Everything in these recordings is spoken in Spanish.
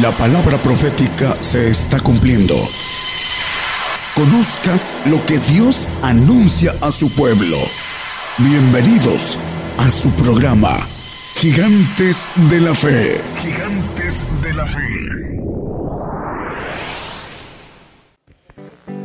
La palabra profética se está cumpliendo. Conozca lo que Dios anuncia a su pueblo. Bienvenidos a su programa, Gigantes de la Fe. Gigantes de la Fe.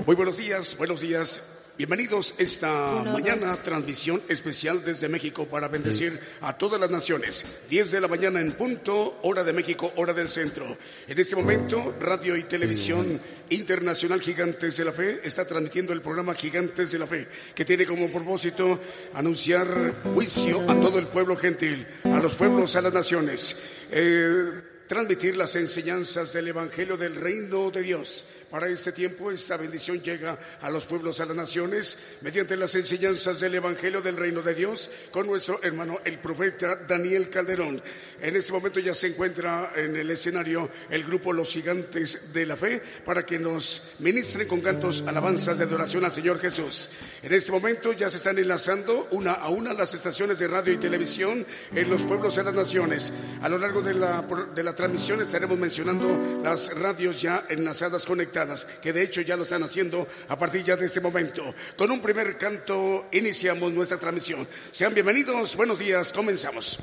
Muy buenos días, buenos días. Bienvenidos esta mañana, transmisión especial desde México para bendecir a todas las naciones. 10 de la mañana en punto, hora de México, hora del centro. En este momento, Radio y Televisión Internacional Gigantes de la Fe está transmitiendo el programa Gigantes de la Fe, que tiene como propósito anunciar juicio a todo el pueblo gentil, a los pueblos, a las naciones. Eh, transmitir las enseñanzas del Evangelio del Reino de Dios. Para este tiempo esta bendición llega a los pueblos, a las naciones, mediante las enseñanzas del Evangelio del Reino de Dios con nuestro hermano el profeta Daniel Calderón. En este momento ya se encuentra en el escenario el grupo Los Gigantes de la Fe para que nos ministren con cantos, alabanzas de adoración al Señor Jesús. En este momento ya se están enlazando una a una las estaciones de radio y televisión en los pueblos, a las naciones. A lo largo de la, de la transmisión estaremos mencionando las radios ya enlazadas, conectadas, que de hecho ya lo están haciendo a partir ya de este momento. Con un primer canto iniciamos nuestra transmisión. Sean bienvenidos, buenos días, comenzamos.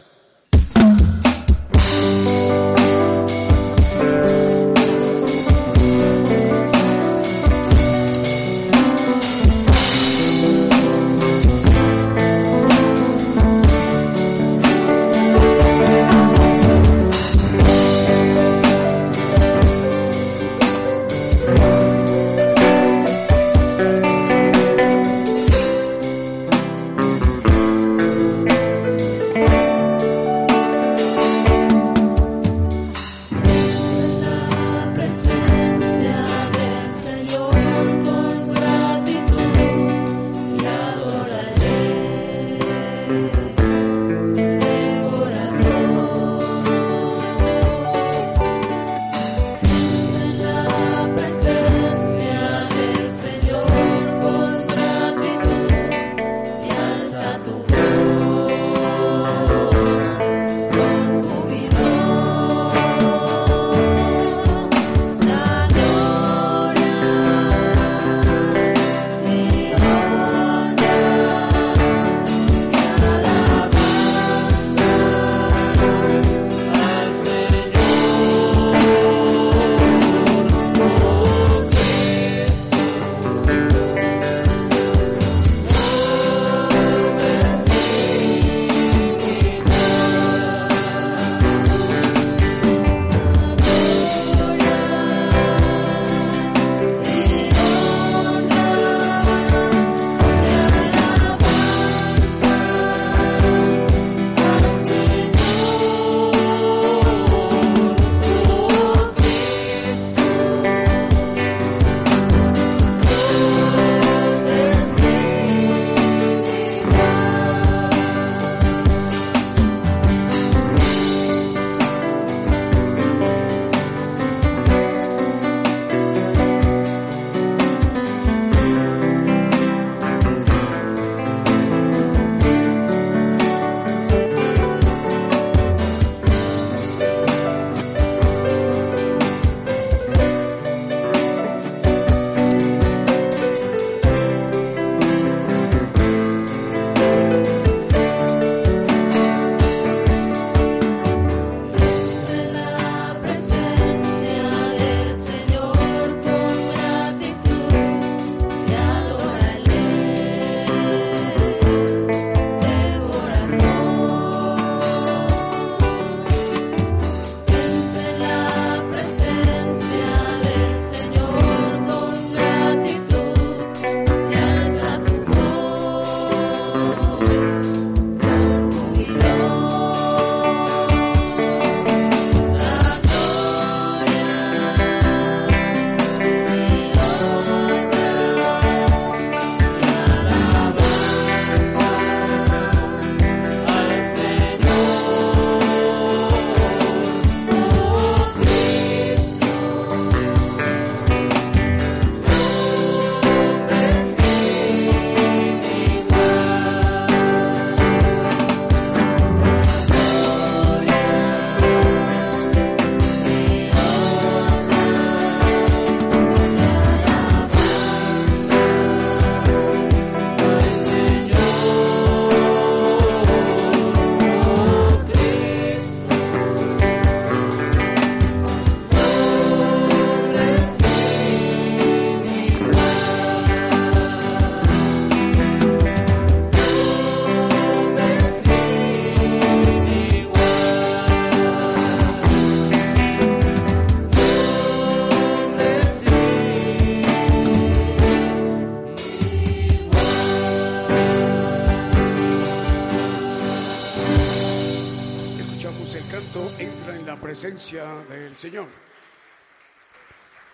Presencia del Señor.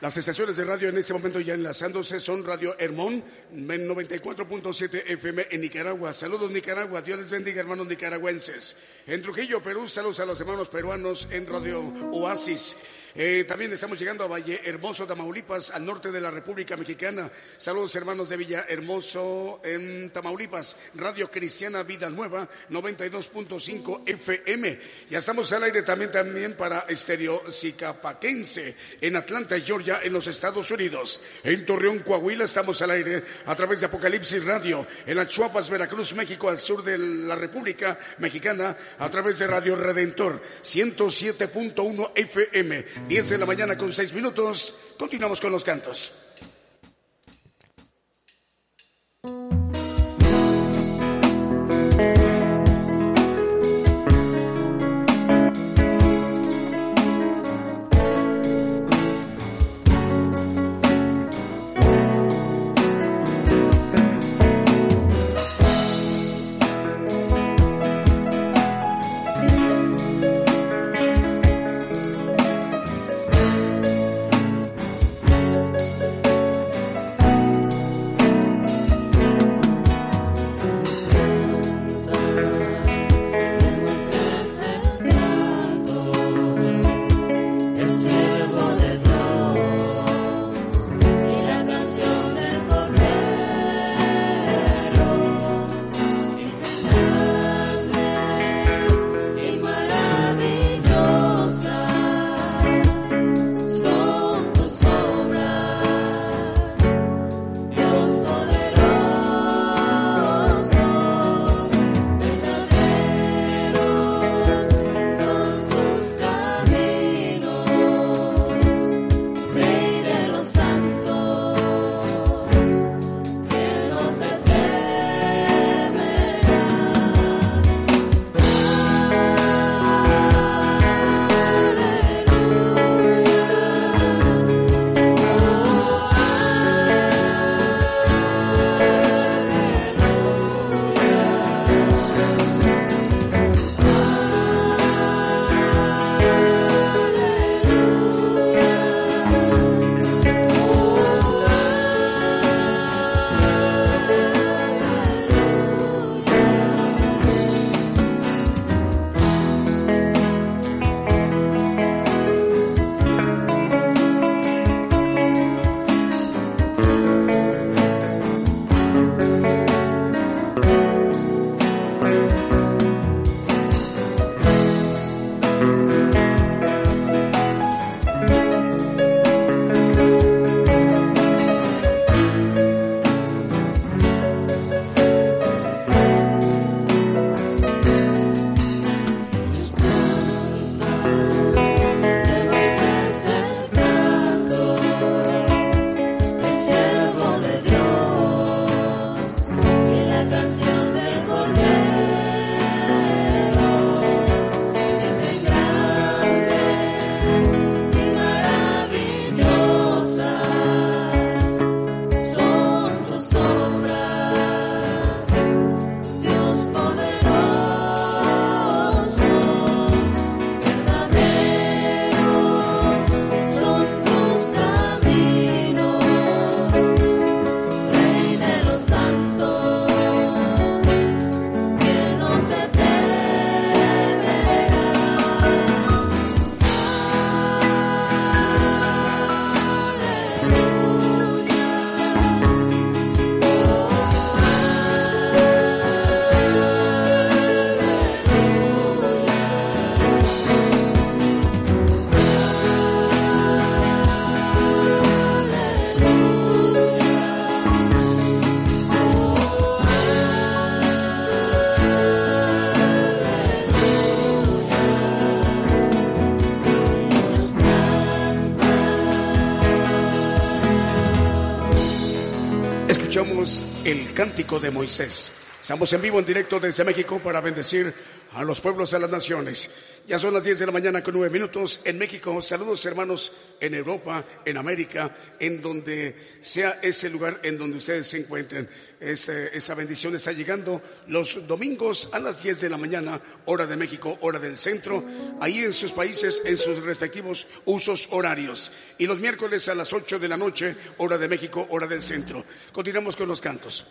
Las estaciones de radio en este momento ya enlazándose son Radio Hermón, 94.7 FM en Nicaragua. Saludos Nicaragua, Dios les bendiga hermanos nicaragüenses. En Trujillo, Perú, saludos a los hermanos peruanos en Radio Oasis. Eh, también estamos llegando a Valle Hermoso, Tamaulipas, al norte de la República Mexicana. Saludos hermanos de Villa Hermoso en Tamaulipas. Radio Cristiana Vida Nueva, 92.5 FM. Ya estamos al aire también, también para Estéreo Zicapaquense en Atlanta, Georgia, en los Estados Unidos. En Torreón, Coahuila, estamos al aire a través de Apocalipsis Radio. En Achuapas, Veracruz, México, al sur de la República Mexicana, a través de Radio Redentor, 107.1 FM. 10 de la mañana con 6 minutos. Continuamos con los cantos. Cántico de Moisés. Estamos en vivo, en directo desde México para bendecir a los pueblos de las naciones. Ya son las 10 de la mañana con 9 minutos en México. Saludos hermanos en Europa, en América, en donde sea ese lugar en donde ustedes se encuentren. esa bendición está llegando los domingos a las 10 de la mañana, hora de México, hora del centro, ahí en sus países, en sus respectivos usos horarios. Y los miércoles a las 8 de la noche, hora de México, hora del centro. Continuamos con los cantos.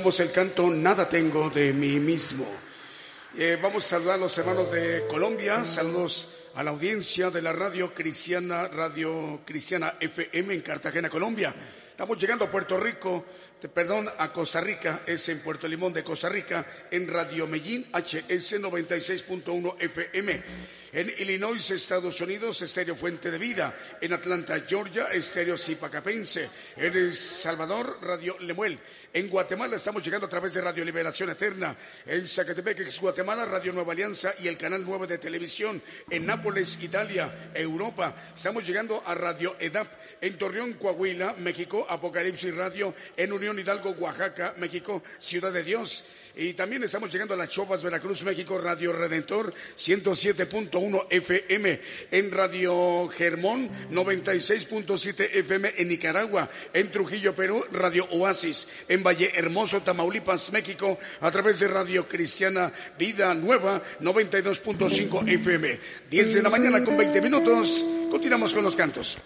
Escuchamos el canto Nada tengo de mí mismo. Eh, vamos a saludar a los hermanos de Colombia, saludos a la audiencia de la radio cristiana, radio cristiana FM en Cartagena, Colombia. Estamos llegando a Puerto Rico, perdón, a Costa Rica, es en Puerto Limón de Costa Rica, en Radio Medellín, HS 96.1 FM. En Illinois, Estados Unidos, Estéreo Fuente de Vida. En Atlanta, Georgia, Estéreo Zipacapense. En El Salvador, Radio Lemuel. En Guatemala estamos llegando a través de Radio Liberación Eterna. En Zacatepec, Guatemala, Radio Nueva Alianza y el Canal 9 de Televisión. En Nápoles, Italia, Europa. Estamos llegando a Radio EDAP. En Torreón, Coahuila, México, Apocalipsis Radio. En Unión Hidalgo, Oaxaca, México, Ciudad de Dios. Y también estamos llegando a las Chopas, Veracruz, México, Radio Redentor 107.1 FM, en Radio Germón 96.7 FM en Nicaragua, en Trujillo, Perú, Radio Oasis, en Valle Hermoso, Tamaulipas, México, a través de Radio Cristiana Vida Nueva 92.5 FM. 10 de la mañana con 20 minutos. Continuamos con los cantos.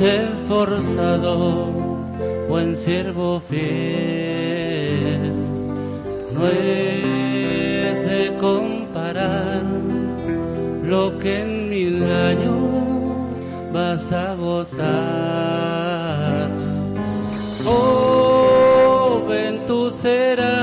Esforzado, buen siervo fiel. No es de comparar lo que en mil años vas a gozar. Joven tú serás.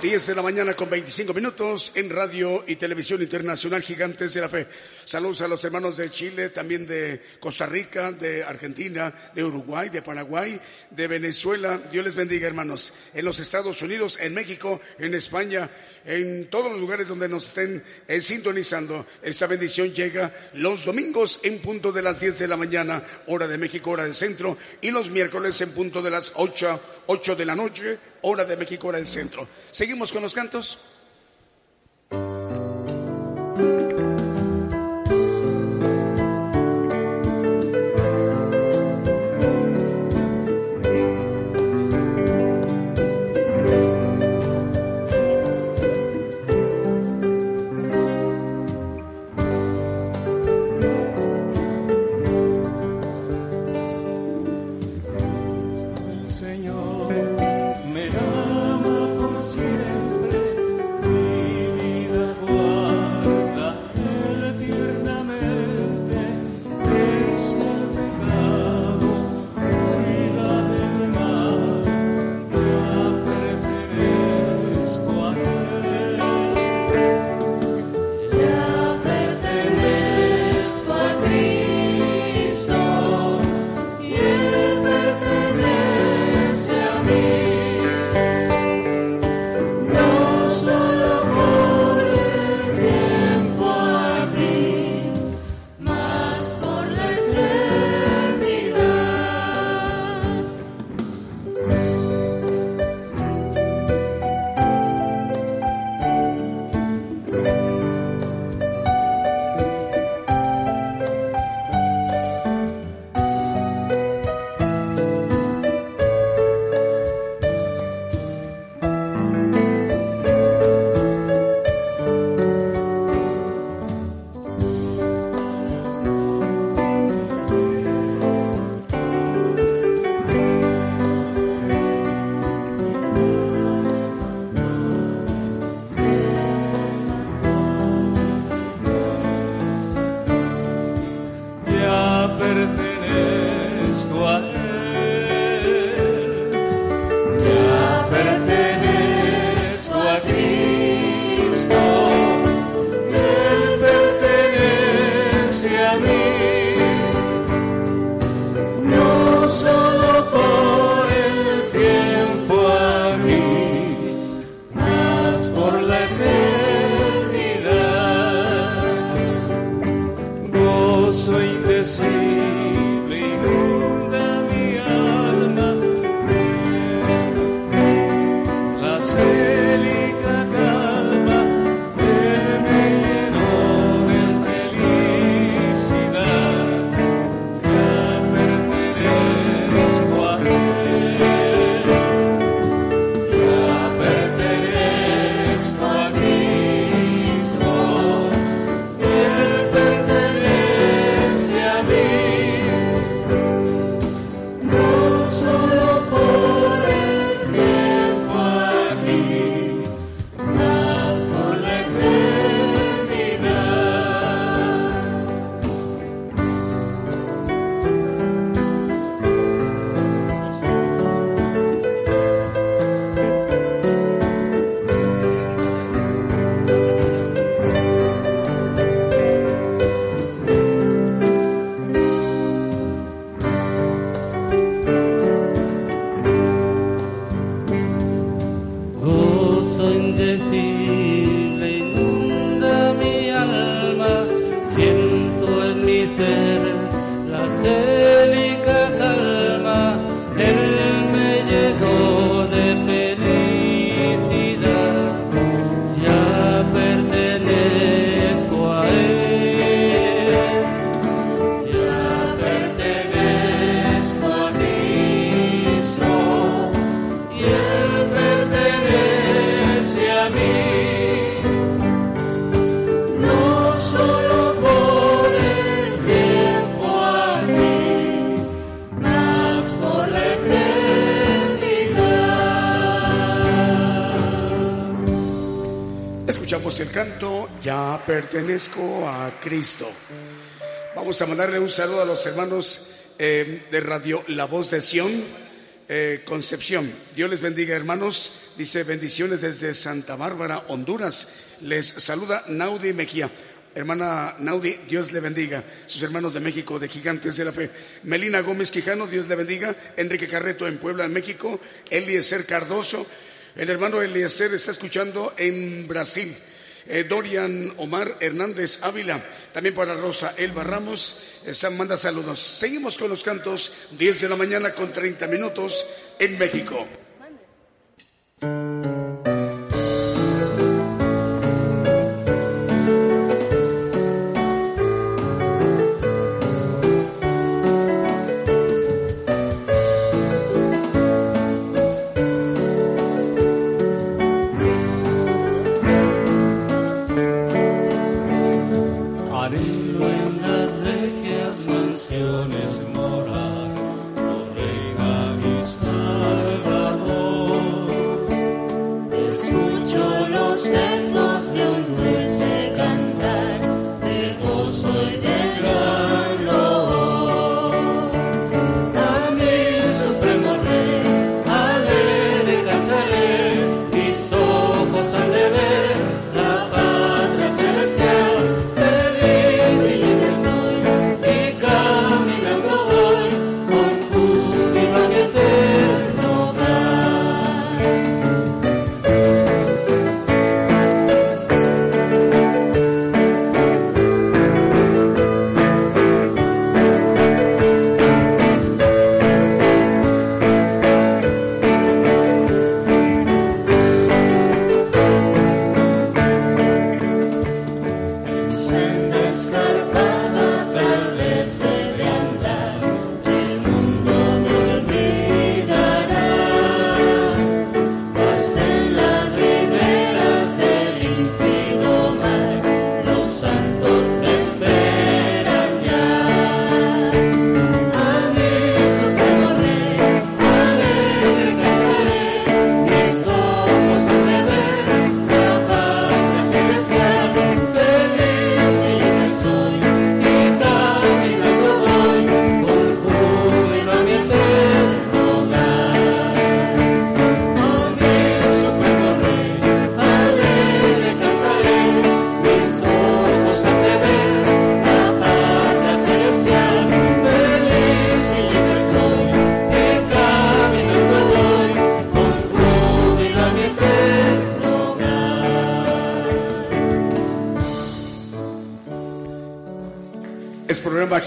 10 de la mañana con 25 minutos en Radio y Televisión Internacional Gigantes de la Fe. Saludos a los hermanos de Chile, también de Costa Rica, de Argentina, de Uruguay, de Paraguay, de Venezuela. Dios les bendiga, hermanos. En los Estados Unidos, en México, en España, en todos los lugares donde nos estén eh, sintonizando. Esta bendición llega los domingos en punto de las 10 de la mañana, hora de México, hora del centro, y los miércoles en punto de las 8, 8 de la noche, hora de México, hora del centro. Seguimos con los cantos. Pertenezco a Cristo. Vamos a mandarle un saludo a los hermanos eh, de Radio La Voz de Sion eh, Concepción. Dios les bendiga, hermanos. Dice bendiciones desde Santa Bárbara, Honduras. Les saluda Naudi Mejía. Hermana Naudi, Dios le bendiga. Sus hermanos de México, de Gigantes de la Fe. Melina Gómez Quijano, Dios le bendiga. Enrique Carreto en Puebla, México. Eliezer Cardoso. El hermano Eliezer está escuchando en Brasil. Eh, Dorian Omar Hernández Ávila, también para Rosa Elba Ramos, eh, manda saludos. Seguimos con los cantos, 10 de la mañana con 30 minutos en México.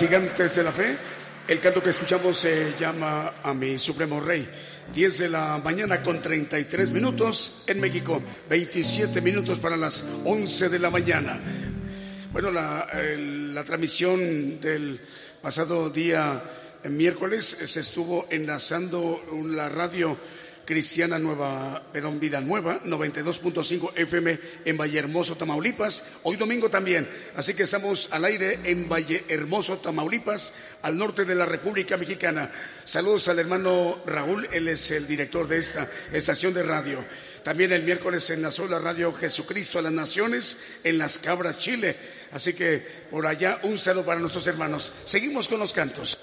Gigantes de la Fe. El canto que escuchamos se llama A mi Supremo Rey. 10 de la mañana con 33 minutos en México, 27 minutos para las 11 de la mañana. Bueno, la, la transmisión del pasado día miércoles se estuvo enlazando la radio Cristiana Nueva, Perón Vida Nueva, 92.5 FM en Valle Hermoso, Tamaulipas. Hoy domingo también. Así que estamos al aire en Valle Hermoso, Tamaulipas, al norte de la República Mexicana. Saludos al hermano Raúl, él es el director de esta estación de radio. También el miércoles enlazó la radio Jesucristo a las Naciones en Las Cabras, Chile. Así que por allá un saludo para nuestros hermanos. Seguimos con los cantos.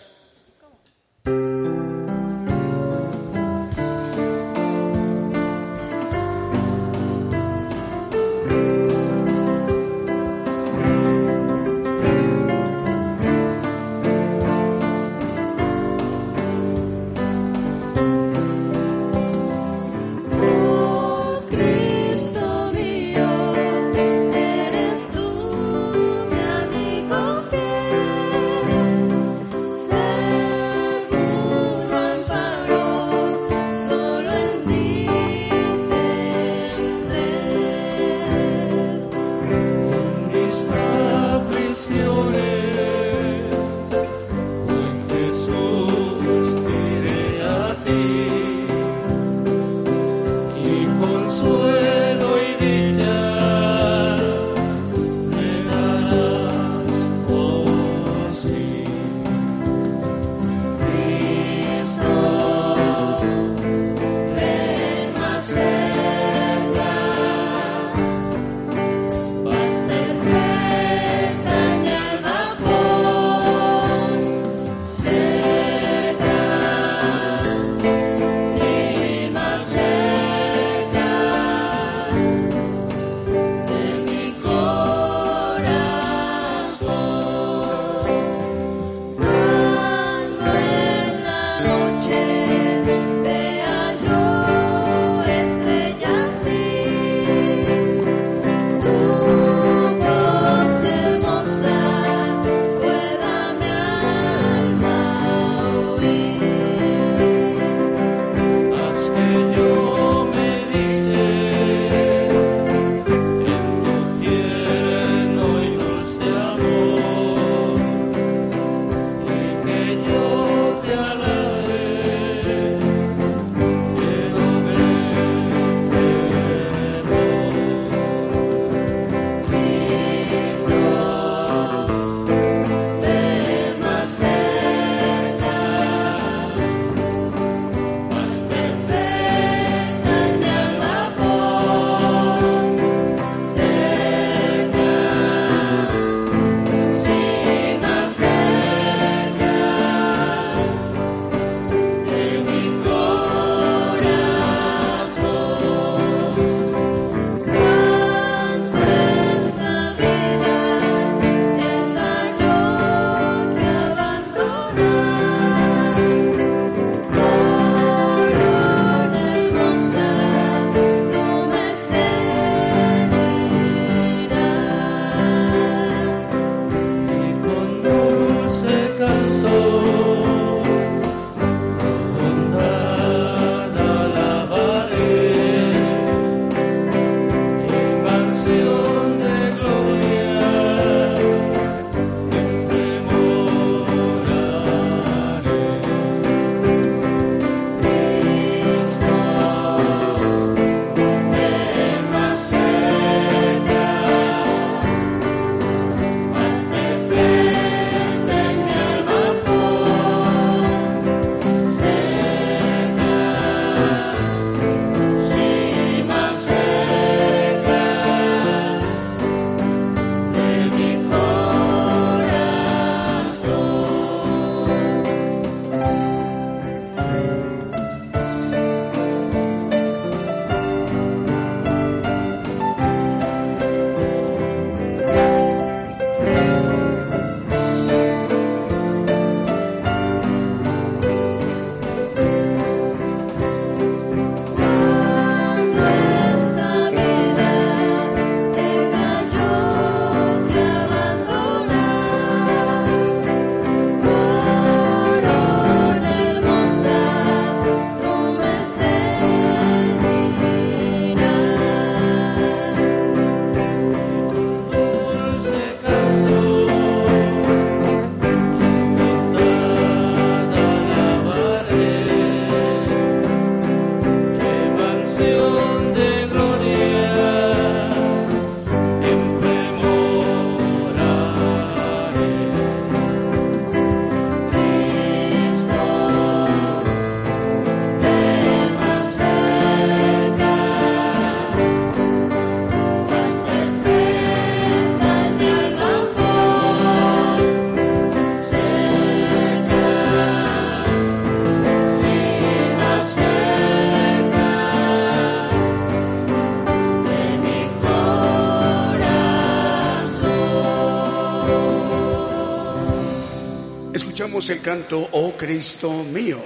El canto Oh Cristo mío.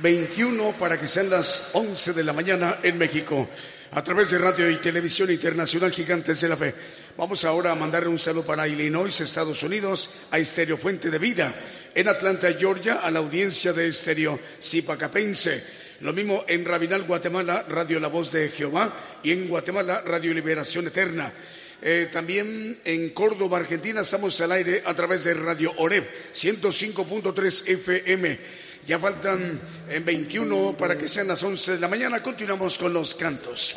21 para que sean las 11 de la mañana en México, a través de Radio y Televisión Internacional Gigantes de la Fe. Vamos ahora a mandarle un saludo para Illinois, Estados Unidos, a Estéreo Fuente de Vida, en Atlanta, Georgia, a la audiencia de Estéreo Zipacapense. Lo mismo en Rabinal, Guatemala, Radio La Voz de Jehová, y en Guatemala, Radio Liberación Eterna. Eh, también en Córdoba, Argentina, estamos al aire a través de Radio Oreb, 105.3 FM. Ya faltan en 21 para que sean las 11 de la mañana. Continuamos con los cantos.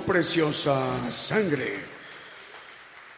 Preciosa Sangre.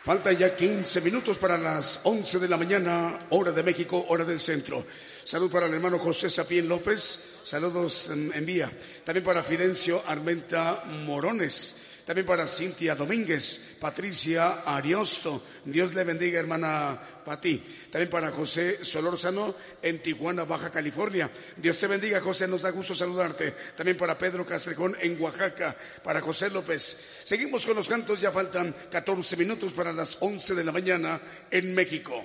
Faltan ya 15 minutos para las 11 de la mañana, hora de México, hora del centro. Salud para el hermano José Sapien López, saludos en vía. También para Fidencio Armenta Morones. También para Cintia Domínguez, Patricia Ariosto. Dios le bendiga, hermana Pati. También para José Solórzano en Tijuana, Baja California. Dios te bendiga, José. Nos da gusto saludarte. También para Pedro Castrejón en Oaxaca. Para José López. Seguimos con los cantos. Ya faltan 14 minutos para las 11 de la mañana en México.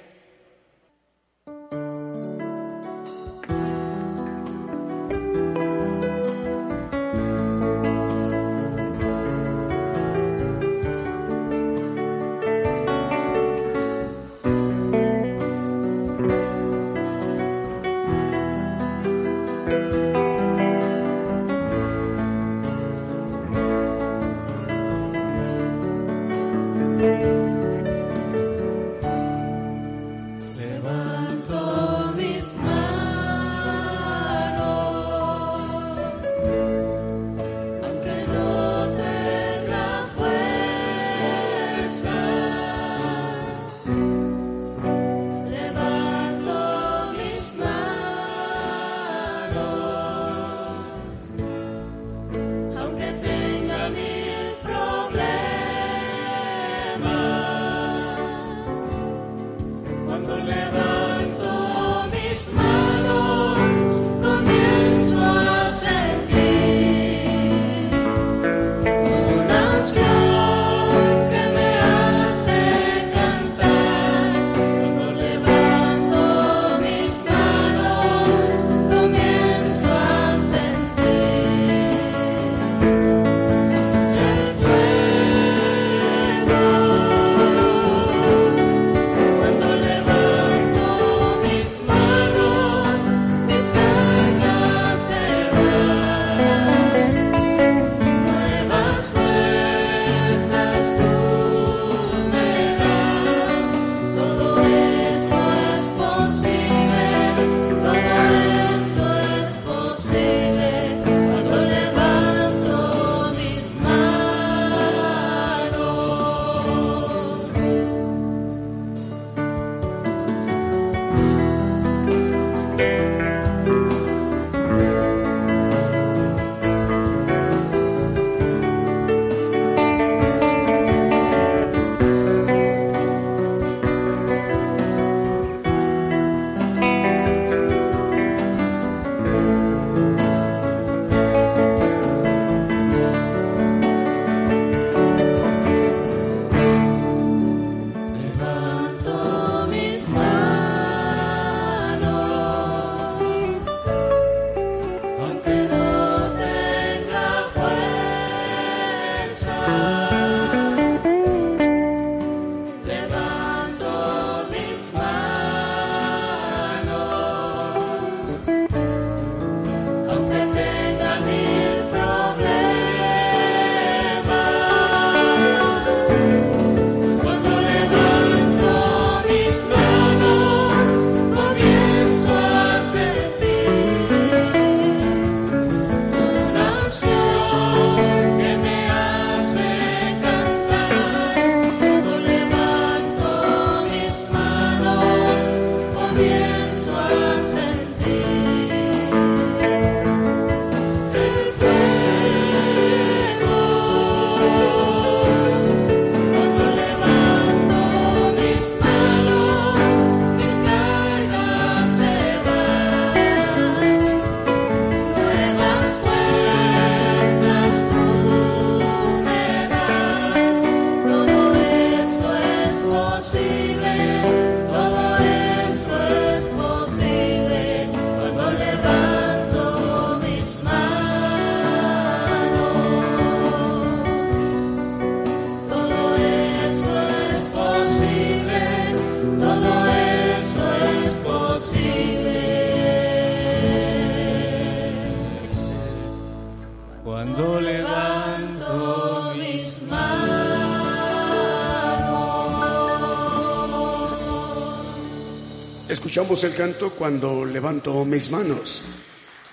El canto cuando levanto mis manos.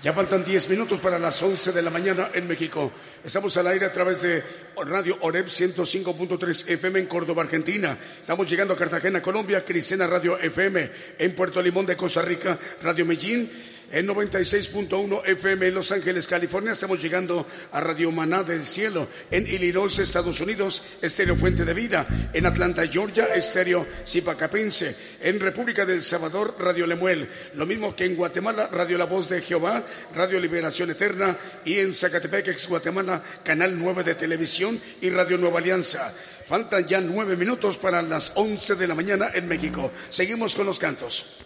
Ya faltan 10 minutos para las 11 de la mañana en México. Estamos al aire a través de Radio Oreb 105.3 FM en Córdoba, Argentina. Estamos llegando a Cartagena, Colombia, Cristina Radio FM. En Puerto Limón de Costa Rica, Radio Medellín en 96.1 FM en Los Ángeles, California. Estamos llegando a Radio Maná del Cielo. En Illinois, Estados Unidos, Estéreo Fuente de Vida. En Atlanta, Georgia, Estéreo Zipacapense. En República del Salvador, Radio Lemuel. Lo mismo que en Guatemala, Radio La Voz de Jehová, Radio Liberación Eterna. Y en Zacatepec, ex Guatemala, Canal 9 de Televisión y Radio Nueva Alianza. Faltan ya nueve minutos para las once de la mañana en México. Seguimos con los cantos.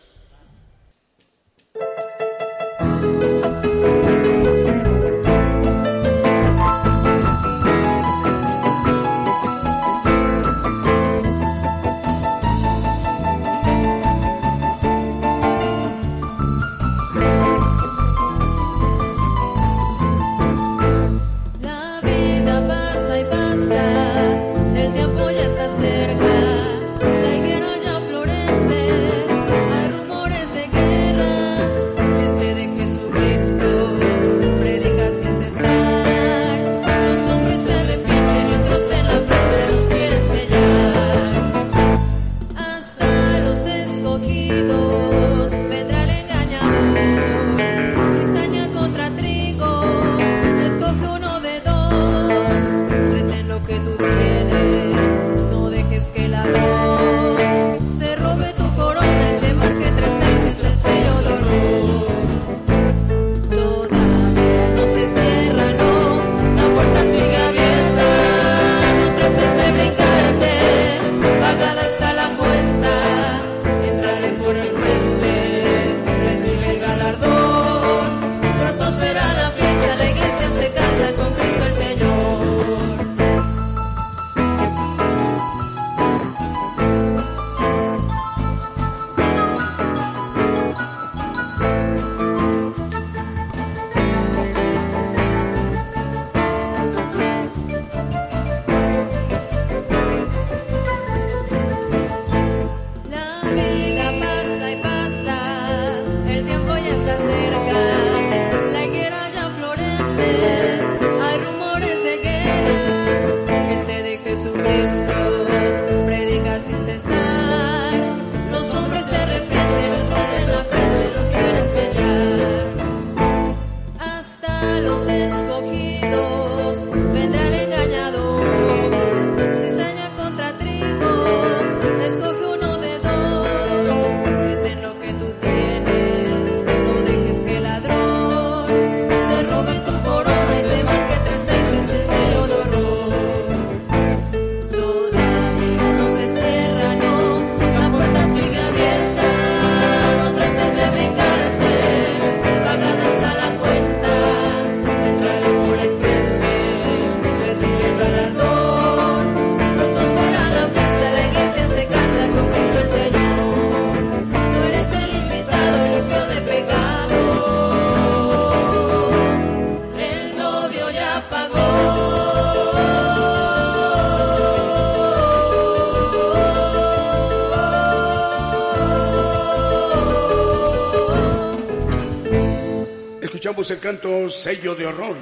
El canto Sello de Horror.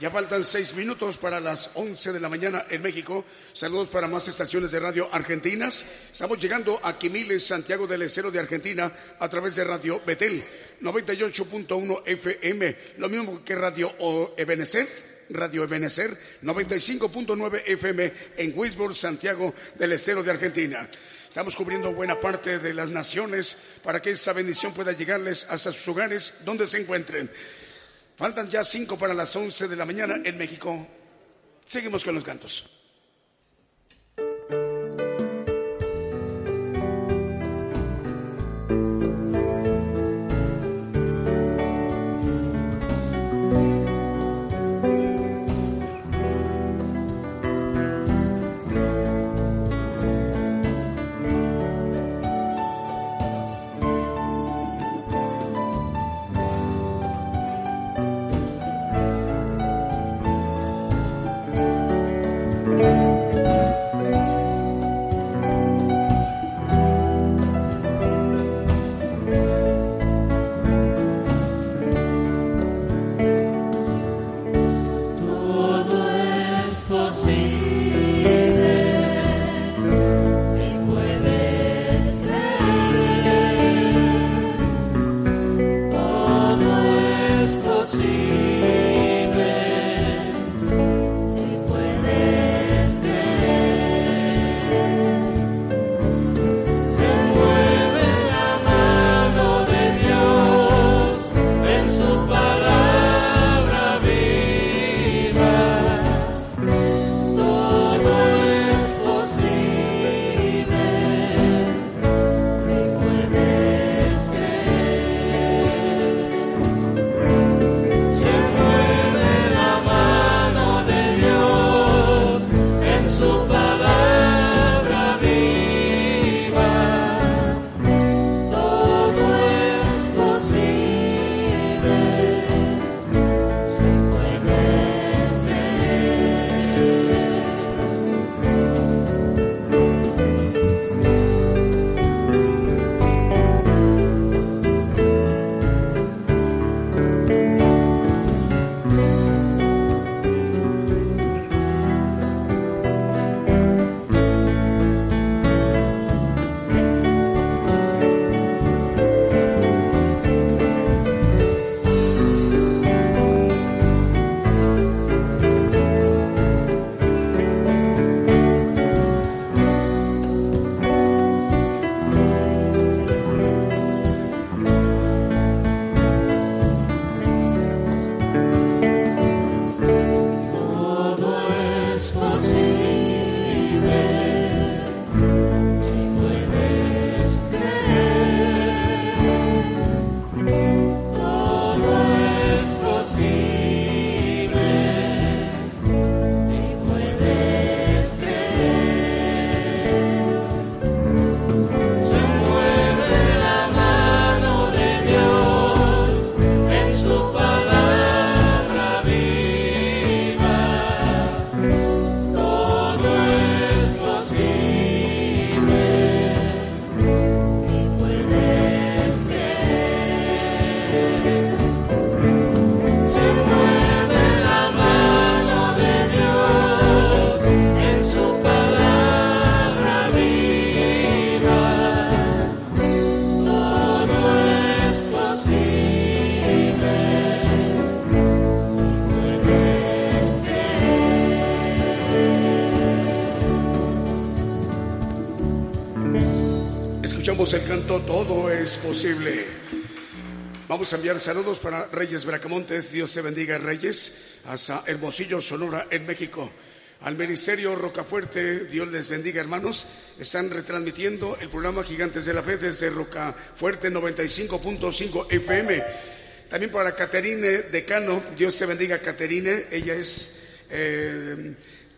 Ya faltan seis minutos para las once de la mañana en México. Saludos para más estaciones de radio argentinas. Estamos llegando a Quimiles, Santiago del Estero de Argentina, a través de Radio Betel, 98.1 FM. Lo mismo que Radio Ebenecer, Radio Ebenecer, 95.9 FM en Wisborne, Santiago del Estero de Argentina. Estamos cubriendo buena parte de las naciones para que esa bendición pueda llegarles hasta sus hogares donde se encuentren. Faltan ya cinco para las once de la mañana en México. Seguimos con los cantos. Escuchamos el canto Todo es posible. Vamos a enviar saludos para Reyes Bracamontes, Dios se bendiga Reyes, hasta Hermosillo, Sonora, en México. Al Ministerio Rocafuerte, Dios les bendiga hermanos, están retransmitiendo el programa Gigantes de la Fe desde Rocafuerte 95.5 FM. También para Caterine Decano, Dios te bendiga Caterine, ella es... Eh,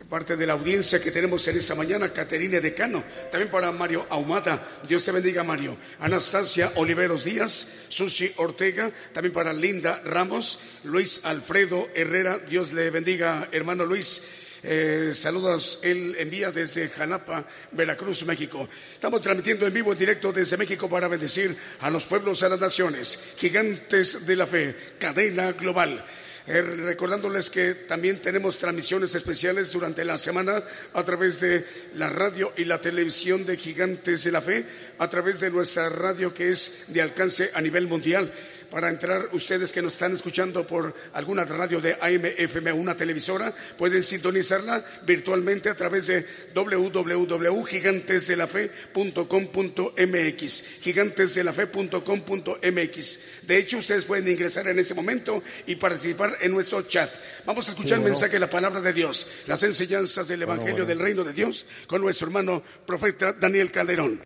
parte de la audiencia que tenemos en esta mañana, Caterine Decano, también para Mario Ahumada, Dios te bendiga Mario, Anastasia Oliveros Díaz, Susi Ortega, también para Linda Ramos, Luis Alfredo Herrera, Dios le bendiga hermano Luis. Eh, saludos, él envía desde Jalapa, Veracruz, México. Estamos transmitiendo en vivo, en directo desde México para bendecir a los pueblos, a las naciones, gigantes de la fe, cadena global. Eh, recordándoles que también tenemos transmisiones especiales durante la semana a través de la radio y la televisión de Gigantes de la Fe, a través de nuestra radio que es de alcance a nivel mundial para entrar ustedes que nos están escuchando por alguna radio de AM, FM o una televisora, pueden sintonizarla virtualmente a través de www.gigantesdelafe.com.mx, gigantesdelafe.com.mx. De hecho, ustedes pueden ingresar en ese momento y participar en nuestro chat. Vamos a escuchar el mensaje de la palabra de Dios, las enseñanzas del Evangelio del Reino de Dios con nuestro hermano profeta Daniel Calderón.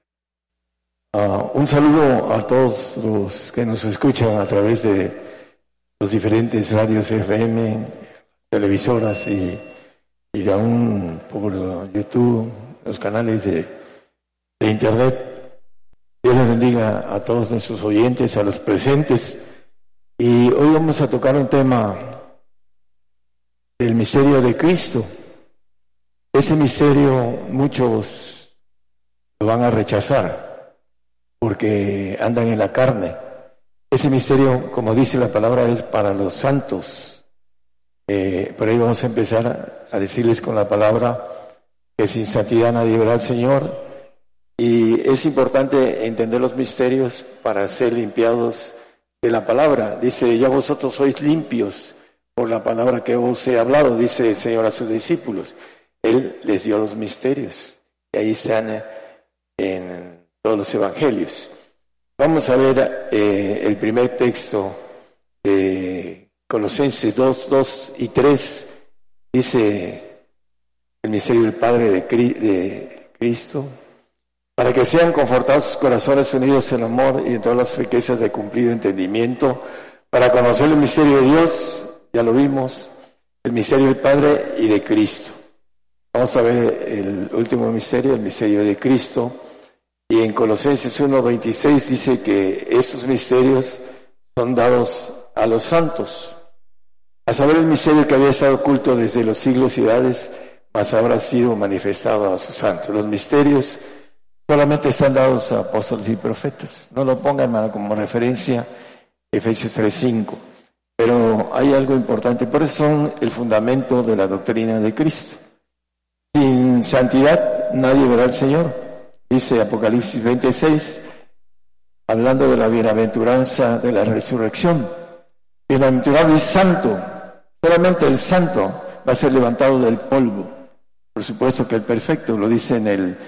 Uh, un saludo a todos los que nos escuchan a través de los diferentes radios FM, televisoras y, y aún por YouTube, los canales de, de Internet. Dios les bendiga a todos nuestros oyentes, a los presentes. Y hoy vamos a tocar un tema del misterio de Cristo. Ese misterio muchos lo van a rechazar porque andan en la carne. Ese misterio, como dice la palabra, es para los santos. Eh, por ahí vamos a empezar a decirles con la palabra que sin santidad nadie verá al Señor. Y es importante entender los misterios para ser limpiados de la palabra. Dice, ya vosotros sois limpios por la palabra que os he hablado, dice el Señor a sus discípulos. Él les dio los misterios. Y ahí están en todos los evangelios. Vamos a ver eh, el primer texto de Colosenses 2, 2 y 3. Dice el misterio del Padre de, de Cristo, para que sean confortados sus corazones unidos en amor y en todas las riquezas de cumplido entendimiento, para conocer el misterio de Dios, ya lo vimos, el misterio del Padre y de Cristo. Vamos a ver el último misterio, el misterio de Cristo y en Colosenses 1.26 dice que estos misterios son dados a los santos. A saber el misterio que había estado oculto desde los siglos y edades, mas habrá sido manifestado a sus santos. Los misterios solamente están dados a apóstoles y profetas. No lo pongan como referencia Efesios 3.5. Pero hay algo importante, por eso son el fundamento de la doctrina de Cristo. Sin santidad nadie verá al Señor. Dice Apocalipsis 26, hablando de la bienaventuranza de la resurrección. Bienaventurado y santo, solamente el santo va a ser levantado del polvo. Por supuesto que el perfecto, lo dice en el,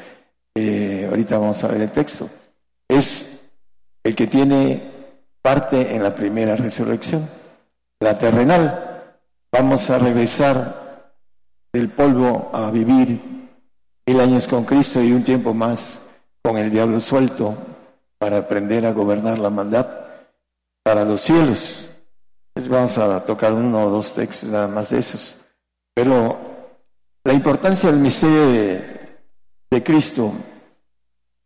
eh, ahorita vamos a ver el texto, es el que tiene parte en la primera resurrección, la terrenal. Vamos a regresar del polvo a vivir mil años con Cristo y un tiempo más con el diablo suelto para aprender a gobernar la maldad para los cielos. Les vamos a tocar uno o dos textos nada más de esos. Pero la importancia del misterio de, Cristo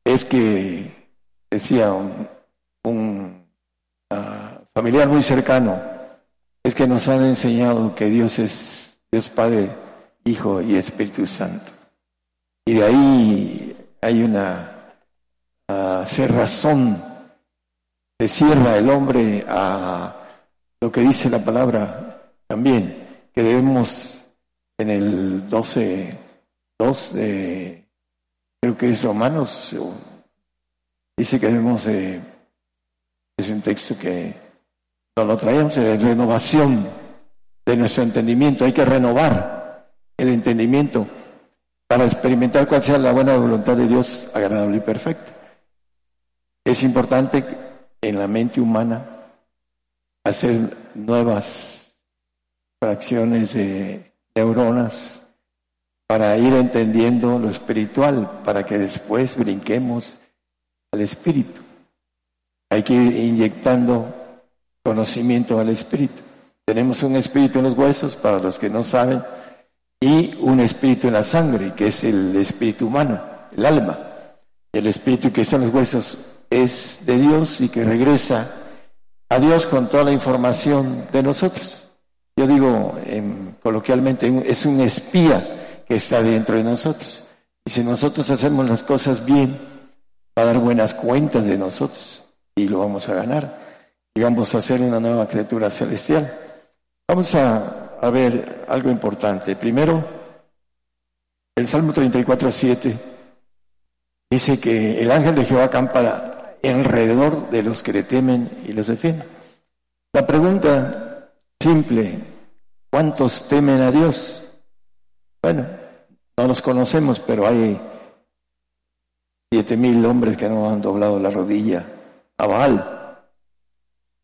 es que, decía un, ah, familiar muy cercano, es que nos han enseñado que Dios es Dios Padre, Hijo y Espíritu Santo. Y de ahí hay una cerrazón, se cierra el hombre a lo que dice la palabra también, que debemos en el 12, 2 de, creo que es Romanos, dice que debemos, es un texto que no lo traemos, es renovación de nuestro entendimiento, hay que renovar el entendimiento para experimentar cuál sea la buena voluntad de Dios agradable y perfecta. Es importante en la mente humana hacer nuevas fracciones de neuronas para ir entendiendo lo espiritual, para que después brinquemos al espíritu. Hay que ir inyectando conocimiento al espíritu. Tenemos un espíritu en los huesos, para los que no saben, y un espíritu en la sangre, que es el espíritu humano, el alma. El espíritu que está en los huesos es de Dios y que regresa a Dios con toda la información de nosotros. Yo digo coloquialmente, es un espía que está dentro de nosotros. Y si nosotros hacemos las cosas bien, va a dar buenas cuentas de nosotros y lo vamos a ganar. Y vamos a ser una nueva criatura celestial. Vamos a, a ver algo importante. Primero, el Salmo 34, 7 dice que el ángel de Jehová acampa alrededor de los que le temen y los defiende. La pregunta simple, ¿cuántos temen a Dios? Bueno, no los conocemos, pero hay siete mil hombres que no han doblado la rodilla a Baal.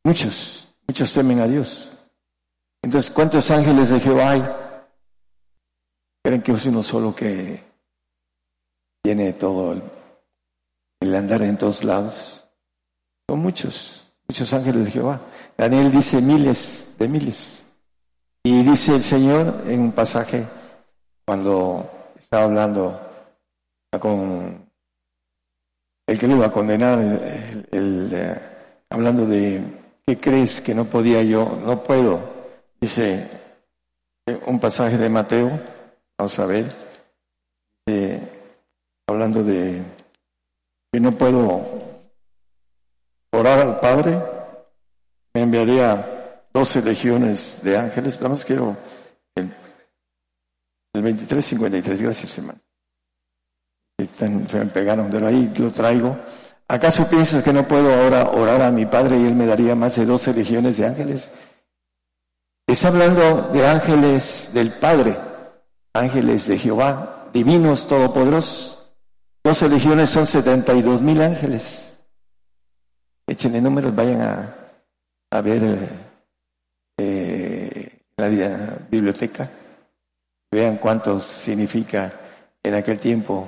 Muchos, muchos temen a Dios. Entonces, ¿cuántos ángeles de Jehová hay? ¿Creen que es uno solo que tiene todo el, andar en todos lados? Son muchos, muchos ángeles de Jehová. Daniel dice miles de miles. Y dice el Señor en un pasaje cuando estaba hablando con el que lo iba a condenar, el, eh, hablando de qué crees que no podía yo, no puedo Dice un pasaje de Mateo, vamos a ver, hablando de que no puedo orar al Padre, me enviaría doce legiones de ángeles, nada más quiero el, el 2353, gracias hermano. se me pegaron, pero ahí lo traigo. ¿Acaso piensas que no puedo ahora orar a mi Padre y Él me daría más de doce legiones de ángeles? Está hablando de ángeles del Padre, ángeles de Jehová, divinos todopoderosos. Doce legiones son setenta y dos mil ángeles. Échenle números, vayan a, ver eh, la biblioteca, vean cuánto significa en aquel tiempo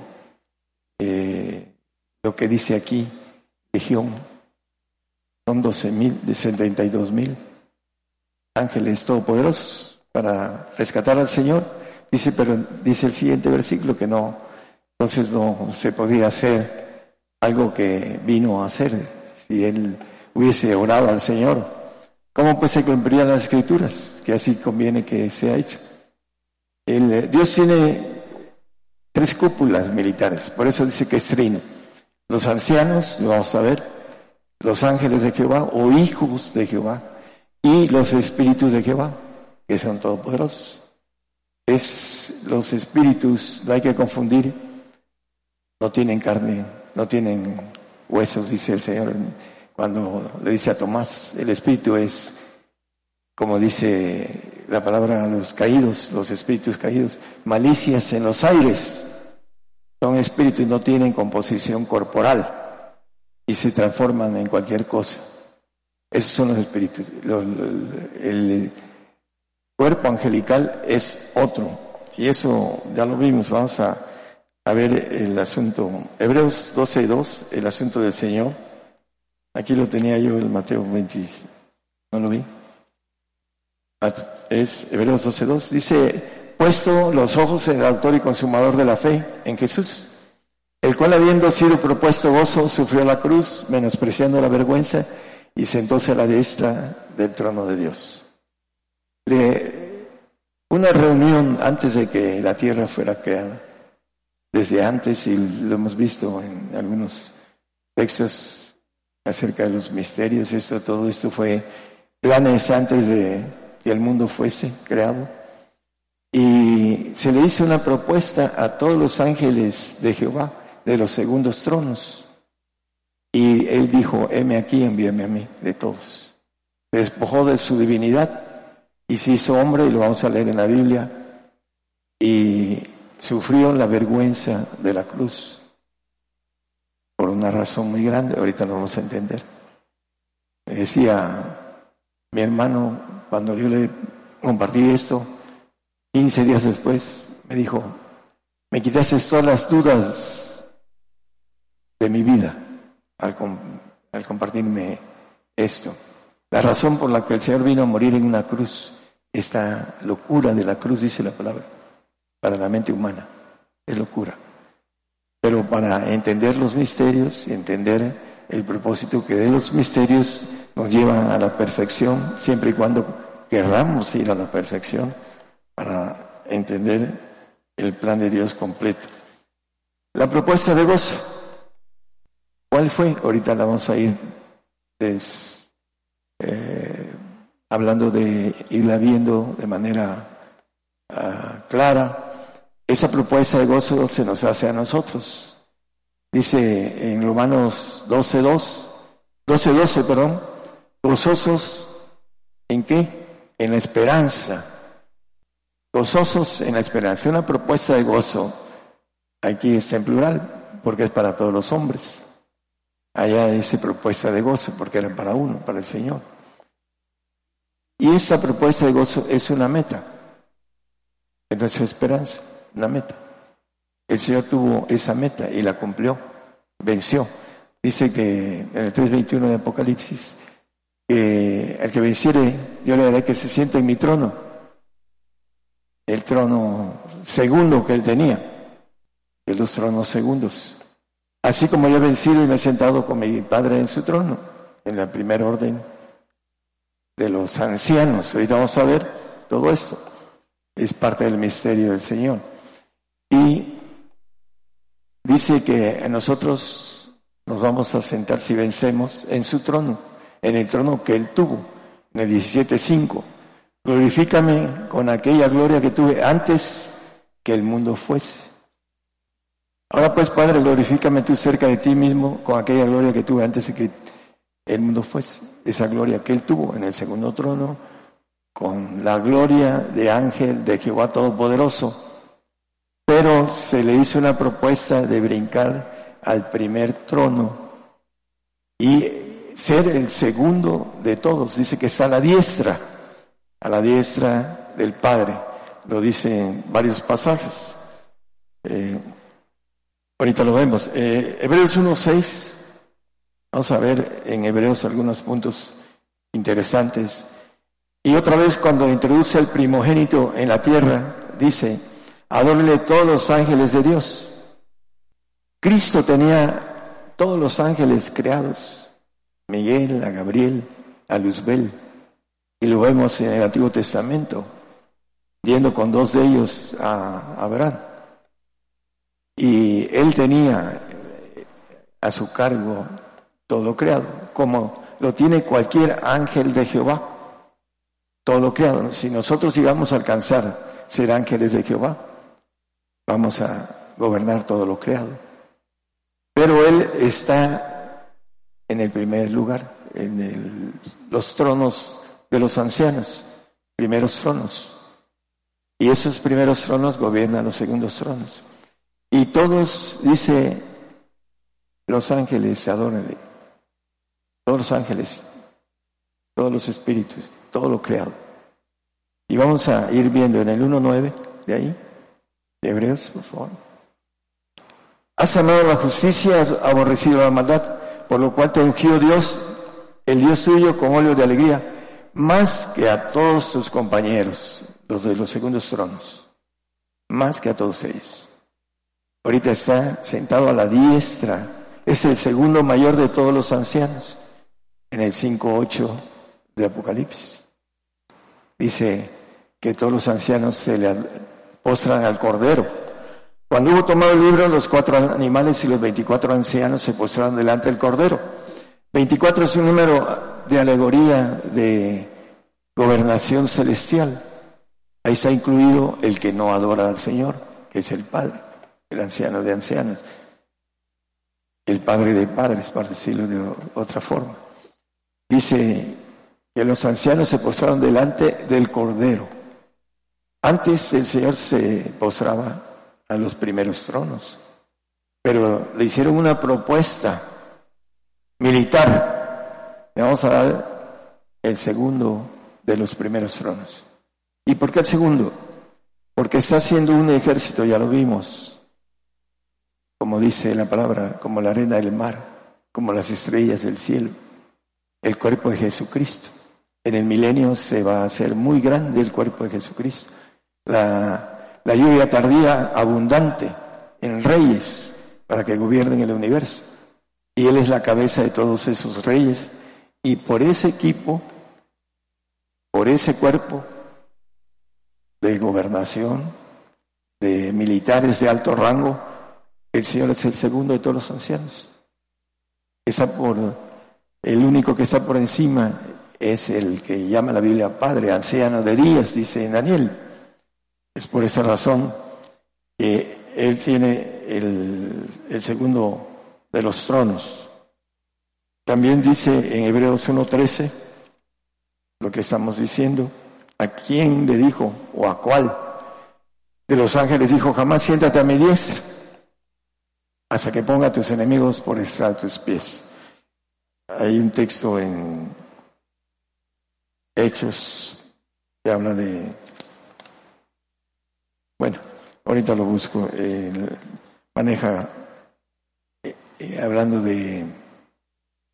eh, lo que dice aquí, legión. Son doce mil, de setenta y dos mil ángeles todopoderosos para rescatar al Señor. Dice, pero dice el siguiente versículo que no, entonces no se podría hacer algo que vino a hacer si él hubiese orado al Señor. ¿Cómo pues se cumplirían las escrituras? Que así conviene que sea hecho. El, eh, Dios tiene tres cúpulas militares, por eso dice que es trino. Los ancianos, vamos a ver, los ángeles de Jehová o hijos de Jehová, y los espíritus de Jehová, que son todopoderosos. Es los espíritus, no hay que confundir, no tienen carne, no tienen huesos, dice el Señor cuando le dice a Tomás, el espíritu es, como dice la palabra los caídos, los espíritus caídos, malicias en los aires. Son espíritus no tienen composición corporal y se transforman en cualquier cosa. Esos son los espíritus. el cuerpo angelical es otro. Y eso ya lo vimos. Vamos a, ver el asunto. Hebreos 12.2, el asunto del Señor. Aquí lo tenía yo el Mateo 20. ¿No lo vi? Ah, es Hebreos 12.2. Dice, puesto los ojos en el autor y consumador de la fe, en Jesús, el cual habiendo sido propuesto gozo, sufrió la cruz, menospreciando la vergüenza, y sentóse a la diestra del trono de Dios. De una reunión antes de que la tierra fuera creada, desde antes, y lo hemos visto en algunos textos acerca de los misterios, esto, todo esto fue planes antes de que el mundo fuese creado. Y se le hizo una propuesta a todos los ángeles de Jehová, de los segundos tronos, y él dijo, heme aquí, envíame a mí, de todos. Despojó de su divinidad y se hizo hombre, y lo vamos a leer en la Biblia, y sufrió la vergüenza de la cruz por una razón muy grande, ahorita lo vamos a entender. Decía mi hermano, cuando yo le compartí esto, 15 días después, me dijo, me quitaste todas las dudas de mi vida al, compartirme esto. La razón por la que el Señor vino a morir en una cruz, esta locura de la cruz, dice la palabra, para la mente humana, es locura. Pero para entender los misterios entender el propósito que de los misterios nos llevan a la perfección, siempre y cuando querramos ir a la perfección, para entender el plan de Dios completo. La propuesta de gozo, ¿cuál fue? Ahorita la vamos a ir eh, hablando de irla viendo de manera ah, clara. Esa propuesta de gozo se nos hace a nosotros. Dice en Romanos 12.2, 12.12, perdón, gozosos en qué? En la esperanza. Gozosos en la esperanza. Una propuesta de gozo, aquí está en plural, porque es para todos los hombres. Allá dice propuesta de gozo, porque era para uno, para el Señor. Y esta propuesta de gozo es una meta, es nuestra esperanza, una meta. El Señor tuvo esa meta y la cumplió, venció. Dice que en el 3.21 de Apocalipsis, que el que venciere, yo le daré que se siente en mi trono, el trono segundo que él tenía, de los tronos segundos. Así como yo he vencido y me he sentado con mi Padre en su trono, en la primera orden de los ancianos. Ahorita vamos a ver todo esto. Es parte del misterio del Señor. Y dice que nosotros nos vamos a sentar si vencemos en su trono, en el trono que él tuvo, en el 17.5. Glorifícame con aquella gloria que tuve antes que el mundo fuese. Ahora pues, Padre, glorifícame tú cerca de ti mismo con aquella gloria que tuve antes de que el mundo fuese. Esa gloria que él tuvo en el segundo trono, con la gloria de ángel de Jehová Todopoderoso. Pero se le hizo una propuesta de brincar al primer trono y ser el segundo de todos. Dice que está a la diestra, a la diestra del Padre. Lo dice en varios pasajes. Eh, Ahorita lo vemos. Eh, Hebreos 1.6. Vamos a ver en Hebreos algunos puntos interesantes. Y otra vez cuando introduce el primogénito en la tierra, dice, adórenle todos los ángeles de Dios. Cristo tenía todos los ángeles creados. Miguel, a Gabriel, a Luzbel. Y lo vemos en el Antiguo Testamento, viendo con dos de ellos a Abraham. Y él tenía a su cargo todo creado, como lo tiene cualquier ángel de Jehová, todo lo creado. Si nosotros llegamos a alcanzar ser ángeles de Jehová, vamos a gobernar todo lo creado. Pero él está en el primer lugar, en los tronos de los ancianos, primeros tronos. Y esos primeros tronos gobiernan los segundos tronos. Y todos, dice, los ángeles, adórenle. Todos los ángeles, todos los espíritus, todo lo creado. Y vamos a ir viendo en el 1.9 de ahí, de Hebreos, por favor. Has amado la justicia, has aborrecido la maldad, por lo cual te ungió Dios, el Dios suyo, con óleo de alegría, más que a todos tus compañeros, los de los segundos tronos, más que a todos ellos. Ahorita está sentado a la diestra. Es el segundo mayor de todos los ancianos. En el 5.8 de Apocalipsis. Dice que todos los ancianos se le postran al cordero. Cuando hubo tomado el libro, los cuatro animales y los 24 ancianos se postraron delante del cordero. 24 es un número de alegoría de gobernación celestial. Ahí está incluido el que no adora al Señor, que es el Padre el anciano de ancianos, el padre de padres, para decirlo de otra forma. Dice que los ancianos se postraron delante del Cordero. Antes el Señor se postraba a los primeros tronos. pero le hicieron una propuesta militar. Le vamos a dar el segundo de los primeros tronos. ¿Y por qué el segundo? Porque está haciendo un ejército, ya lo vimos, como dice la palabra, como la arena del mar, como las estrellas del cielo, el cuerpo de Jesucristo. En el milenio se va a hacer muy grande el cuerpo de Jesucristo. La, la lluvia tardía abundante en reyes para que gobiernen el universo. Y Él es la cabeza de todos esos reyes. Y por ese equipo, por ese cuerpo de gobernación, de militares de alto rango, el Señor es el segundo de todos los ancianos. Está por, el único que está por encima es el que llama la Biblia Padre, anciano de días, dice Daniel. Es por esa razón que Él tiene el, el segundo de los tronos. También dice en Hebreos 1.13 lo que estamos diciendo. ¿A quién le dijo o a cuál de los ángeles dijo jamás siéntate a mi diestra hasta que ponga a tus enemigos por estrado tus pies? Hay un texto en Hechos que habla de, bueno, ahorita lo busco, maneja, eh, eh, hablando de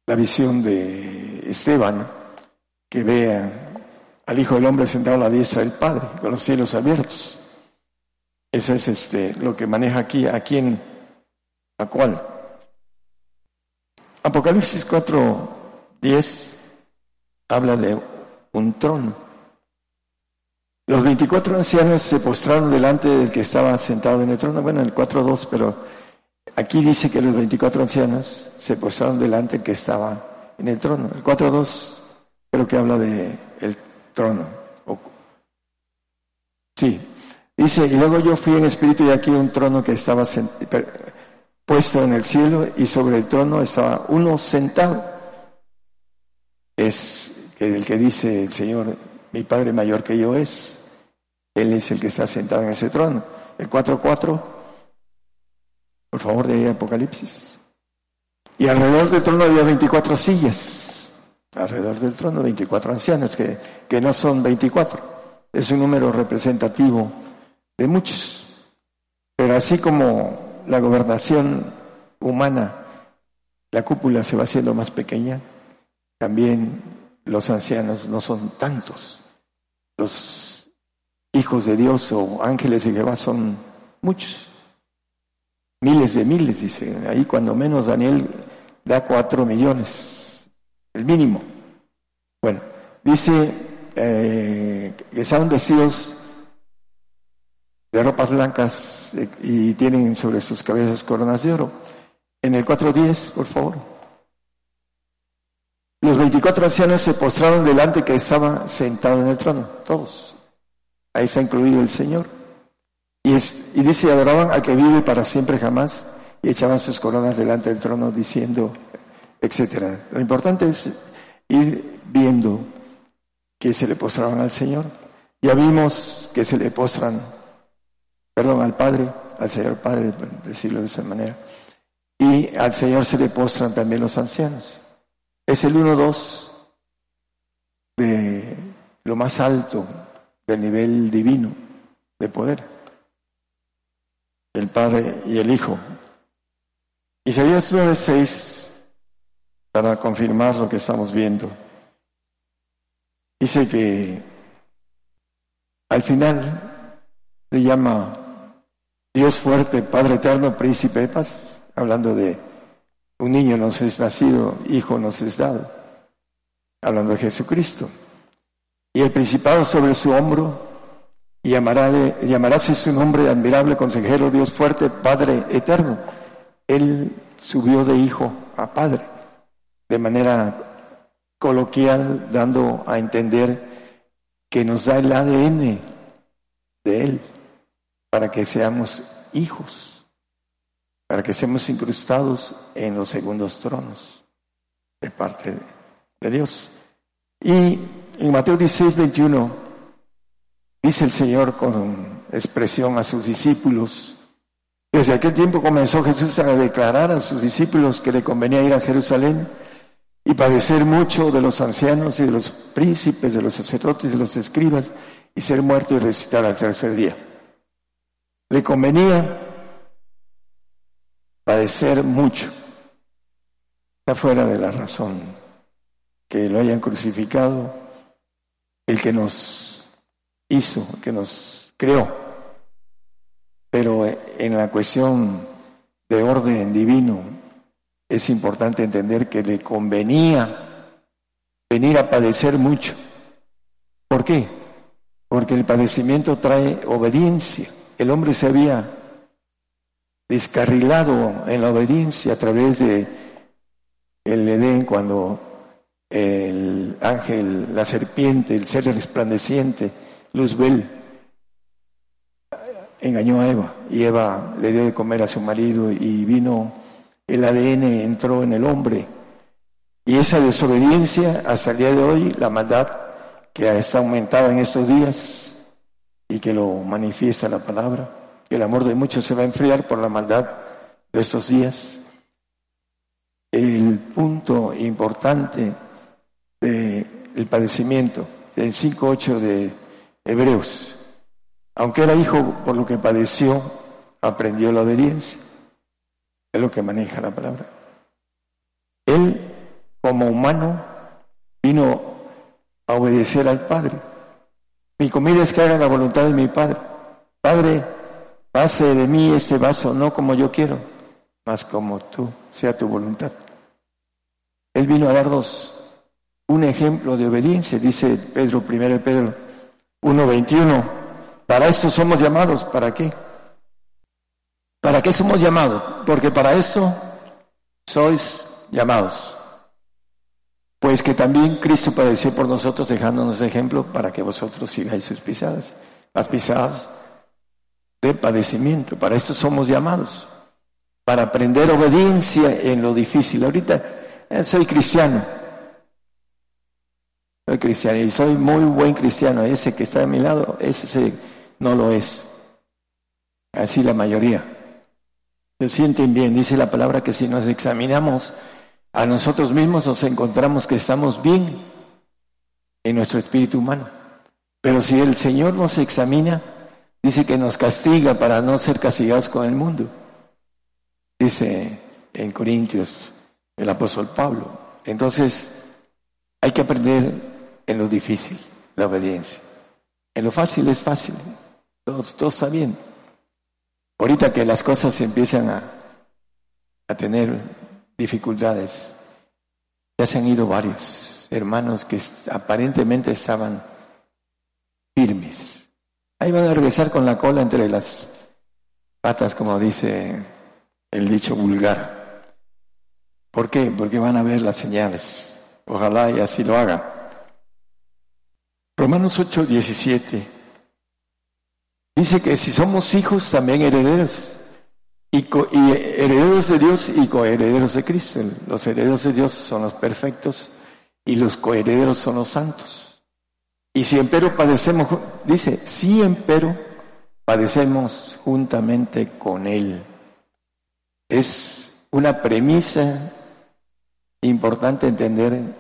la visión de Esteban, que vea al Hijo del Hombre sentado a la diestra del Padre, con los cielos abiertos. Ese es este, lo que maneja aquí, a quién, a cuál. Apocalipsis 4, 10 habla de un trono. Los 24 ancianos se postraron delante del que estaba sentado en el trono, bueno, en el 4.2, pero aquí dice que los 24 ancianos se postraron delante del que estaba en el trono. El 4.2 creo que habla de el trono. Sí, dice, y luego yo fui en espíritu y aquí un trono que estaba puesto en el cielo y sobre el trono estaba uno sentado. Es el que dice el Señor, mi Padre mayor que yo es. Él es el que está sentado en ese trono. El 4.4, por favor, de Apocalipsis. Y alrededor del trono había 24 sillas. Alrededor del trono 24 ancianos, que, que no son 24. Es un número representativo de muchos. Pero así como la gobernación humana, la cúpula se va haciendo más pequeña, también los ancianos no son tantos. Los hijos de Dios o ángeles de Jehová son muchos. Miles de miles, dice. Ahí cuando menos Daniel da cuatro millones, el mínimo. Bueno, dice eh, que son vestidos de ropas blancas eh, y tienen sobre sus cabezas coronas de oro. En el 4.10, por favor. Los 24 ancianos se postraron delante que estaba sentado en el trono, todos. Ahí está incluido el Señor. Y, y dice, adoraban a que vive para siempre jamás y echaban sus coronas delante del trono diciendo, etcétera. Lo importante es ir viendo que se le postraban al Señor. Ya vimos que se le postran, perdón, al Padre, al Señor Padre, decirlo de esa manera. Y al Señor se le postran también los ancianos. Es el 1-2 de lo más alto del nivel divino de poder. El Padre y el Hijo. Isaías 9:6, para confirmar lo que estamos viendo, dice que al final se llama Dios fuerte, Padre eterno, príncipe de paz, hablando de un niño nos es nacido, hijo nos es dado, hablando de Jesucristo. Y el principado sobre su hombro, y llamaráse su nombre admirable, consejero, Dios fuerte, Padre eterno. Él subió de hijo a padre, de manera coloquial, dando a entender que nos da el ADN de Él, para que seamos hijos para que seamos incrustados en los segundos tronos de parte de Dios. Y en Mateo 16, 21, dice el Señor con expresión a sus discípulos, Desde aquel tiempo comenzó Jesús a declarar a sus discípulos que le convenía ir a Jerusalén y padecer mucho de los ancianos y de los príncipes, de los sacerdotes, de los escribas, y ser muerto y resucitar al tercer día. Le convenía padecer mucho. Está fuera de la razón que lo hayan crucificado el que nos hizo, que nos creó. Pero en la cuestión de orden divino es importante entender que le convenía venir a padecer mucho. ¿Por qué? Porque el padecimiento trae obediencia. El hombre se había descarrilado en la obediencia a través de el Edén cuando el ángel, la serpiente, el ser resplandeciente, Luzbel, engañó a Eva y Eva le dio de comer a su marido y vino el ADN, entró en el hombre. Y esa desobediencia hasta el día de hoy, la maldad que está aumentada en estos días y que lo manifiesta la palabra, que el amor de muchos se va a enfriar por la maldad de estos días. El punto importante del padecimiento, del 5.8 de Hebreos. Aunque era hijo por lo que padeció, aprendió la obediencia. Es lo que maneja la palabra. Él, como humano, vino a obedecer al Padre. Mi comida es que haga la voluntad de mi Padre. Padre, pase de mí este vaso, no como yo quiero, mas como tú, sea tu voluntad. Él vino a darnos un ejemplo de obediencia, dice Pedro, primero Pedro 1.21. Para esto somos llamados, ¿para qué? ¿Para qué somos llamados? Porque para esto sois llamados. Pues que también Cristo padeció por nosotros dejándonos ejemplo para que vosotros sigáis sus pisadas, las pisadas de padecimiento. Para esto somos llamados, para aprender obediencia en lo difícil. Ahorita eh, soy cristiano, soy cristiano y soy muy buen cristiano. Ese que está a mi lado, ese no lo es. Así la mayoría. Se sienten bien. Dice la palabra que si nos examinamos a nosotros mismos nos encontramos que estamos bien en nuestro espíritu humano. Pero si el Señor nos examina, dice que nos castiga para no ser castigados con el mundo. Dice en Corintios el apóstol Pablo. Entonces, hay que aprender en lo difícil, la obediencia. En lo fácil es fácil, todo, está bien. Ahorita que las cosas empiezan a, a tener dificultades, ya se han ido varios hermanos que aparentemente estaban firmes. Ahí van a regresar con la cola entre las patas, como dice el dicho vulgar. ¿Por qué? Porque van a ver las señales. Ojalá y así lo haga. Romanos 8, 17. Dice que si somos hijos, también herederos. Y, herederos de Dios y coherederos de Cristo. Los herederos de Dios son los perfectos y los coherederos son los santos. Y si empero padecemos, dice, si empero padecemos juntamente con Él. Es una premisa importante entender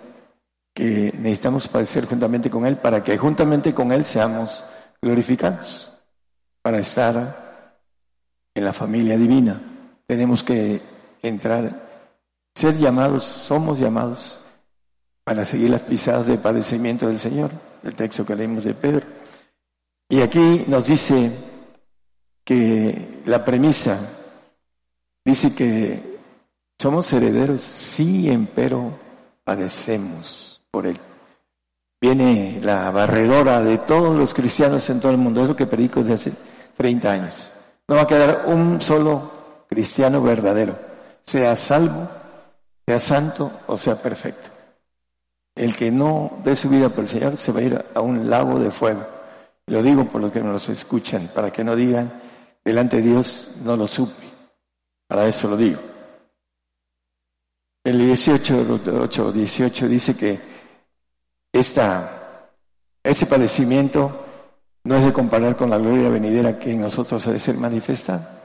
que necesitamos padecer juntamente con Él para que juntamente con Él seamos glorificados, para estar en la familia divina. Tenemos que entrar, ser llamados, somos llamados para seguir las pisadas de padecimiento del Señor, el texto que leímos de Pedro. Y aquí nos dice que la premisa dice que somos herederos, sí, empero padecemos por él. Viene la barredora de todos los cristianos en todo el mundo. Es lo que predico desde hace 30 años. No va a quedar un solo cristiano verdadero, sea salvo, sea santo o sea perfecto. El que no dé su vida por el Señor se va a ir a un lago de fuego. Lo digo por lo que nos escuchan, para que no digan, delante de Dios no lo supe. Para eso lo digo. El 18, 8, 18 dice que esta, ese padecimiento no es de comparar con la gloria venidera que en nosotros ha de ser manifestada.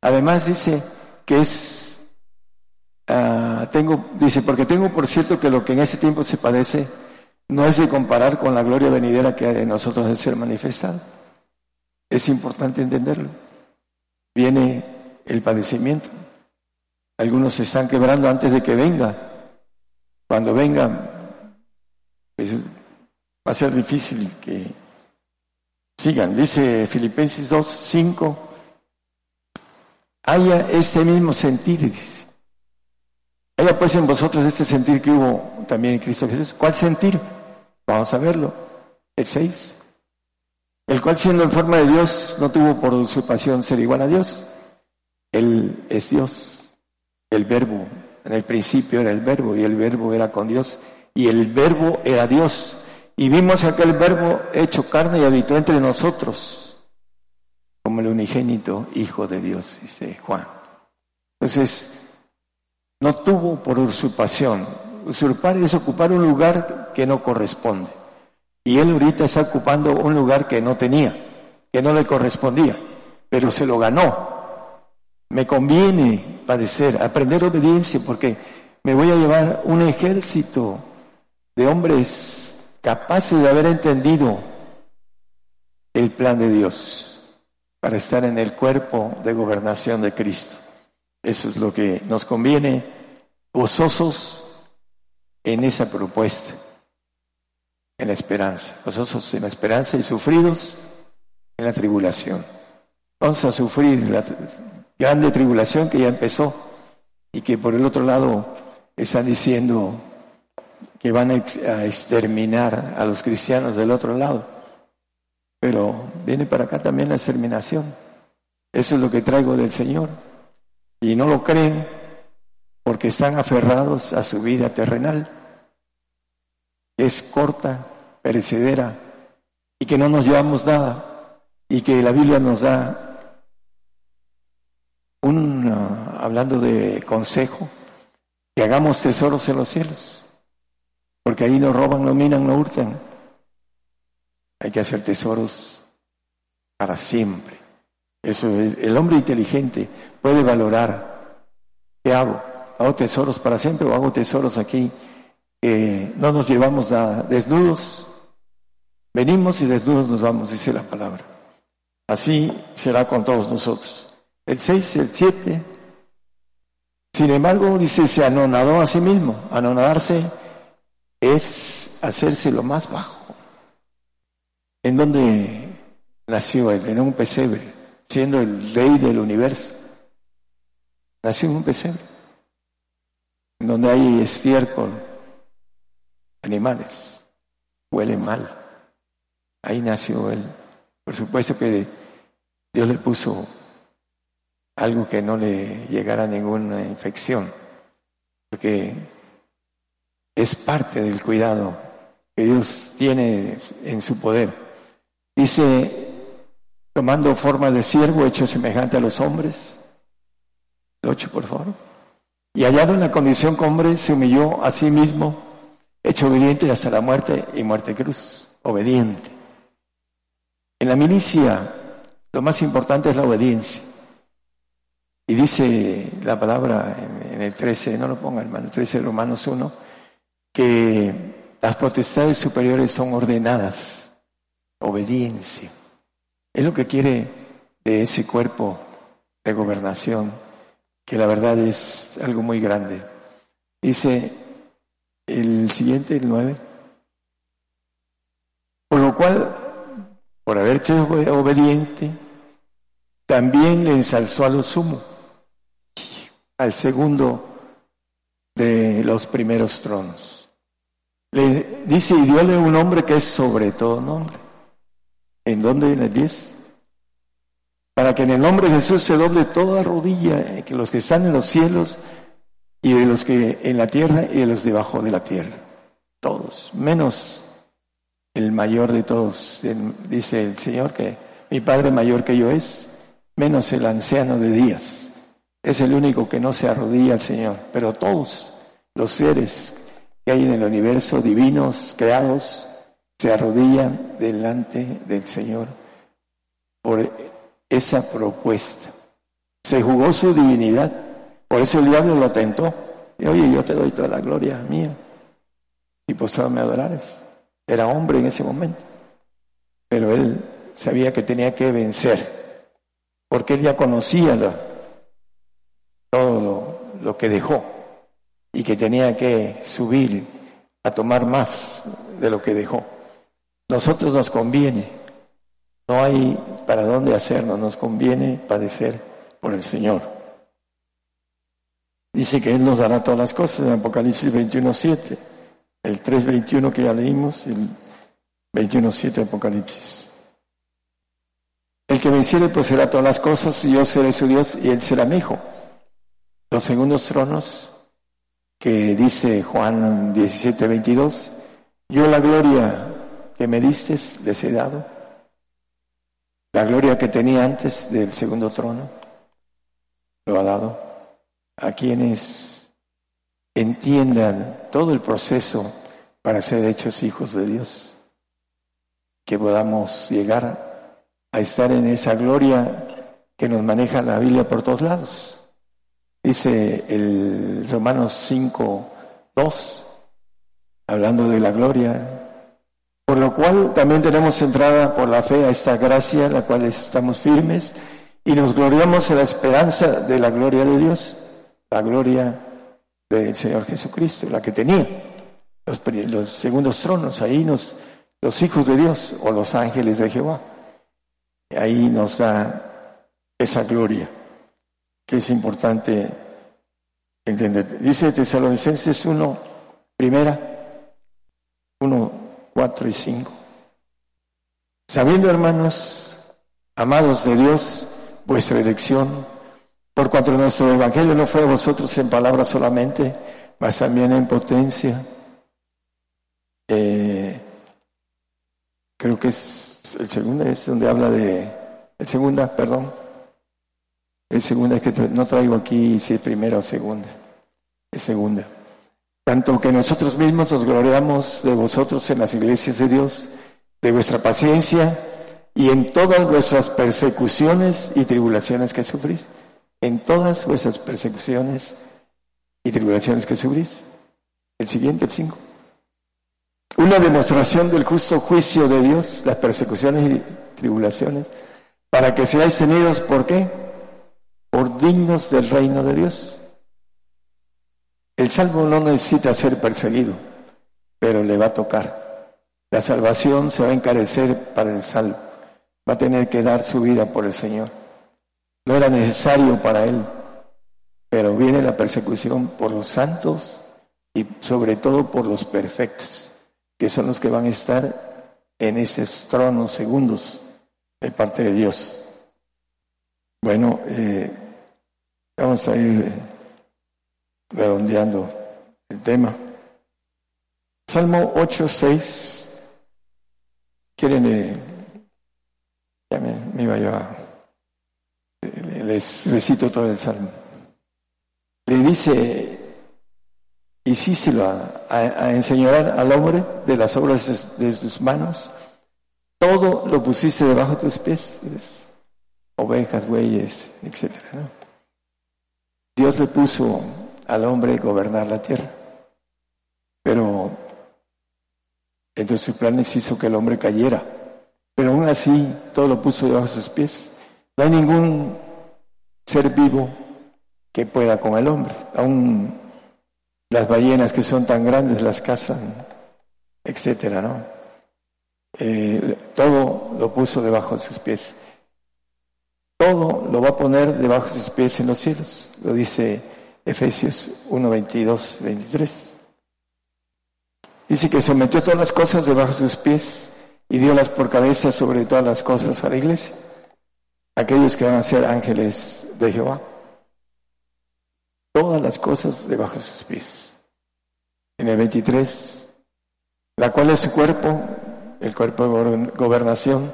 Además dice que es, ah, tengo, dice, porque tengo por cierto que lo que en ese tiempo se padece no es de comparar con la gloria venidera que de nosotros de ser manifestado. Es importante entenderlo. Viene el padecimiento. Algunos se están quebrando antes de que venga. Cuando venga, pues, va a ser difícil que sigan. Dice Filipenses 2, 5, haya ese mismo sentir, dice. Haya pues en vosotros este sentir que hubo también en Cristo Jesús. ¿Cuál sentir? Vamos a verlo. El 6. El cual siendo en forma de Dios no tuvo por usurpación ser igual a Dios. Él es Dios, el verbo. En el principio era el verbo y el verbo era con Dios y el verbo era Dios. Y vimos aquel verbo hecho carne y habitó entre nosotros como el unigénito Hijo de Dios, dice Juan. Entonces, no tuvo por usurpación. Usurpar es ocupar un lugar que no corresponde. Y él ahorita está ocupando un lugar que no tenía, que no le correspondía, pero se lo ganó. Me conviene padecer, aprender obediencia, porque me voy a llevar un ejército de hombres capaces de haber entendido el plan de Dios para estar en el cuerpo de gobernación de Cristo. Eso es lo que nos conviene, gozosos en esa propuesta, en la esperanza, gozosos en la esperanza y sufridos en la tribulación. Vamos a sufrir la grande tribulación que ya empezó y que por el otro lado están diciendo que van a exterminar a los cristianos del otro lado. Pero viene para acá también la exterminación. Eso es lo que traigo del Señor y no lo creen porque están aferrados a su vida terrenal. Es corta, perecedera y que no nos llevamos nada y que la Biblia nos da un, uh, hablando de consejo, que hagamos tesoros en los cielos, porque ahí no roban, no minan, no hurtan. Hay que hacer tesoros para siempre. Eso es, el hombre inteligente puede valorar. ¿Qué hago? ¿Hago tesoros para siempre o hago tesoros aquí? no nos llevamos a desnudos. Venimos y desnudos nos vamos, dice la palabra. Así será con todos nosotros. El 6, el 7. Sin embargo, dice, se anonadó a sí mismo. Anonadarse es hacerse lo más bajo. ¿En donde nació él? En un pesebre siendo el rey del universo. Nació en un pesebre, en donde hay estiércol, animales, huele mal. Ahí nació él. Por supuesto que Dios le puso algo que no le llegara ninguna infección, porque es parte del cuidado que Dios tiene en su poder. Dice tomando forma de siervo hecho semejante a los hombres. El por favor. Y hallado en la condición como hombre, se humilló a sí mismo, hecho obediente hasta la muerte y muerte cruz. Obediente. En la milicia, lo más importante es la obediencia. Y dice la palabra en, el 13, no lo ponga hermano, 13 Romanos 1, que las potestades superiores son ordenadas. Obediencia. Es lo que quiere de ese cuerpo de gobernación, que la verdad es algo muy grande. Dice el siguiente, el 9. Por lo cual, por haber sido obediente, también le ensalzó a lo sumo, al segundo de los primeros tronos. Le dice, y diole un nombre que es sobre todo nombre ¿En dónde? En el 10. Para que en el nombre de Jesús se doble toda rodilla, eh, que los que están en los cielos y de los que en la tierra y de los debajo de la tierra. Todos, menos el mayor de todos. Dice el Señor que mi Padre mayor que yo es, menos el anciano de días. Es el único que no se arrodilla al Señor, pero todos los seres que hay en el universo, divinos, creados, se arrodillan delante del Señor por esa propuesta. Se jugó su divinidad. Por eso el diablo lo tentó. Y oye, yo te doy toda la gloria mía. Y pues me adorares. Era hombre en ese momento. Pero él sabía que tenía que vencer. Porque él ya conocía todo lo, lo que dejó. Y que tenía que subir a tomar más de lo que dejó. Nosotros nos conviene, no hay para dónde hacernos, nos conviene padecer por el Señor. Dice que Él nos dará todas las cosas en Apocalipsis 21.7, el 3.21 que ya leímos, el 21.7 Apocalipsis. El que venciere pues será todas las cosas y yo seré su Dios y Él será mi hijo. Los segundos tronos que dice Juan 17.22, yo la gloria que me diste les he dado, la gloria que tenía antes del segundo trono, lo ha dado a quienes entiendan todo el proceso para ser hechos hijos de Dios, que podamos llegar a estar en esa gloria que nos maneja la Biblia por todos lados. Dice el Romanos 5, 2, hablando de la gloria, por lo cual también tenemos entrada por la fe a esta gracia, la cual estamos firmes, y nos gloriamos en la esperanza de la gloria de Dios, la gloria del Señor Jesucristo, la que tenía los, segundos tronos, ahí nos, los hijos de Dios o los ángeles de Jehová, ahí nos da esa gloria, que es importante entender. Dice Tesalonicenses 1, primera, 1, 4 y 5. Sabiendo, hermanos, amados de Dios, vuestra elección, por cuanto nuestro evangelio no fue a vosotros en palabras solamente, mas también en potencia. Eh, creo que es el segundo, es donde habla de, el segunda, perdón. El segunda es que no traigo aquí si es primera o segunda, es segunda tanto que nosotros mismos nos gloriamos de vosotros en las iglesias de Dios, de vuestra paciencia y en todas vuestras persecuciones y tribulaciones que sufrís, en todas vuestras persecuciones y tribulaciones que sufrís. El siguiente, el 5. Una demostración del justo juicio de Dios, las persecuciones y tribulaciones, para que seáis tenidos, ¿por qué? Por dignos del reino de Dios. El salvo no necesita ser perseguido, pero le va a tocar. La salvación se va a encarecer para el salvo. Va a tener que dar su vida por el Señor. No era necesario para él, pero viene la persecución por los santos y sobre todo por los perfectos, que son los que van a estar en esos tronos segundos de parte de Dios. Bueno, eh, vamos a ir redondeando el tema. Salmo 8, 6. ¿Quieren? Eh, ya me, iba yo a. Les recito todo el salmo. Le dice, hicíselo a, a, a enseñar al hombre de las obras de, sus manos. Todo lo pusiste debajo de tus pies. Ovejas, bueyes, etc. Dios le puso al hombre gobernar la tierra. Pero entre sus planes hizo que el hombre cayera. Pero aún así todo lo puso debajo de sus pies. No hay ningún ser vivo que pueda con el hombre. Aún las ballenas que son tan grandes las cazan, etcétera, ¿no? Eh, todo lo puso debajo de sus pies. Todo lo va a poner debajo de sus pies en los cielos. Lo dice Efesios 1, 22, 23. Dice que sometió todas las cosas debajo de sus pies y dio las por cabeza sobre todas las cosas a la iglesia. Aquellos que van a ser ángeles de Jehová. Todas las cosas debajo de sus pies. En el 23, la cual es su cuerpo, el cuerpo de gobernación,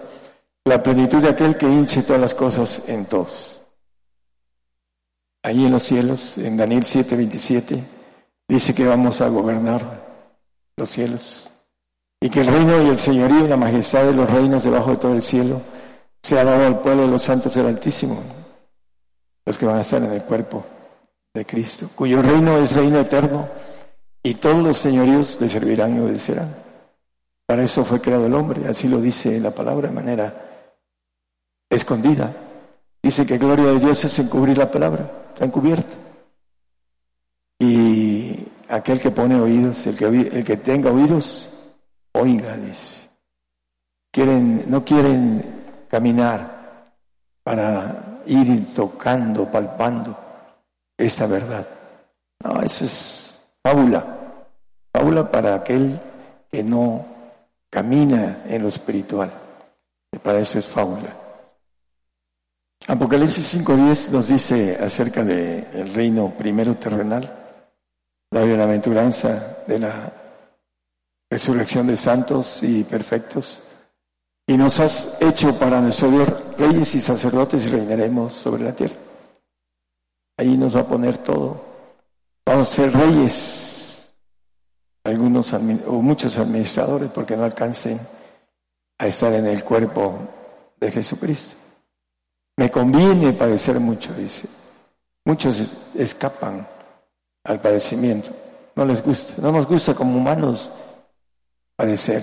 la plenitud de aquel que hinche todas las cosas en todos. Ahí en los cielos, en Daniel 7:27, dice que vamos a gobernar los cielos y que el reino y el señorío y la majestad de los reinos debajo de todo el cielo se ha dado al pueblo de los santos del Altísimo. los que van a estar en el cuerpo de Cristo, cuyo reino es reino eterno y todos los señoríos le servirán y obedecerán. Para eso fue creado el hombre, así lo dice la palabra de manera escondida. Dice que gloria de Dios es encubrir la palabra, está encubierta. Y aquel que pone oídos, el que, el que tenga oídos, oiga, dice. Quieren, no quieren caminar para ir tocando, palpando esta verdad. No, eso es fábula. Fábula para aquel que no camina en lo espiritual. Para eso es fábula. Apocalipsis 5.10 nos dice acerca del reino primero terrenal, la bienaventuranza de la resurrección de santos y perfectos. Y nos has hecho para nuestro Dios reyes y sacerdotes y reinaremos sobre la tierra. Ahí nos va a poner todo. Vamos a ser reyes, algunos o muchos administradores, porque no alcancen a estar en el cuerpo de Jesucristo. Me conviene padecer mucho, dice. Muchos escapan al padecimiento. No les gusta, no nos gusta como humanos padecer.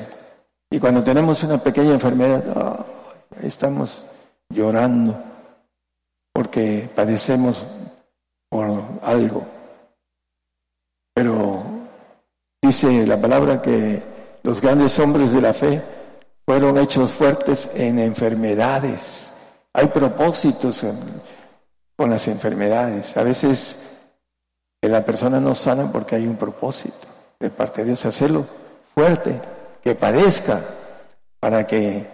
Y cuando tenemos una pequeña enfermedad, estamos llorando porque padecemos por algo. Pero dice la palabra que los grandes hombres de la fe fueron hechos fuertes en enfermedades. Hay propósitos con las enfermedades. A veces la persona no sana porque hay un propósito de parte de Dios, hacerlo fuerte, que padezca, para que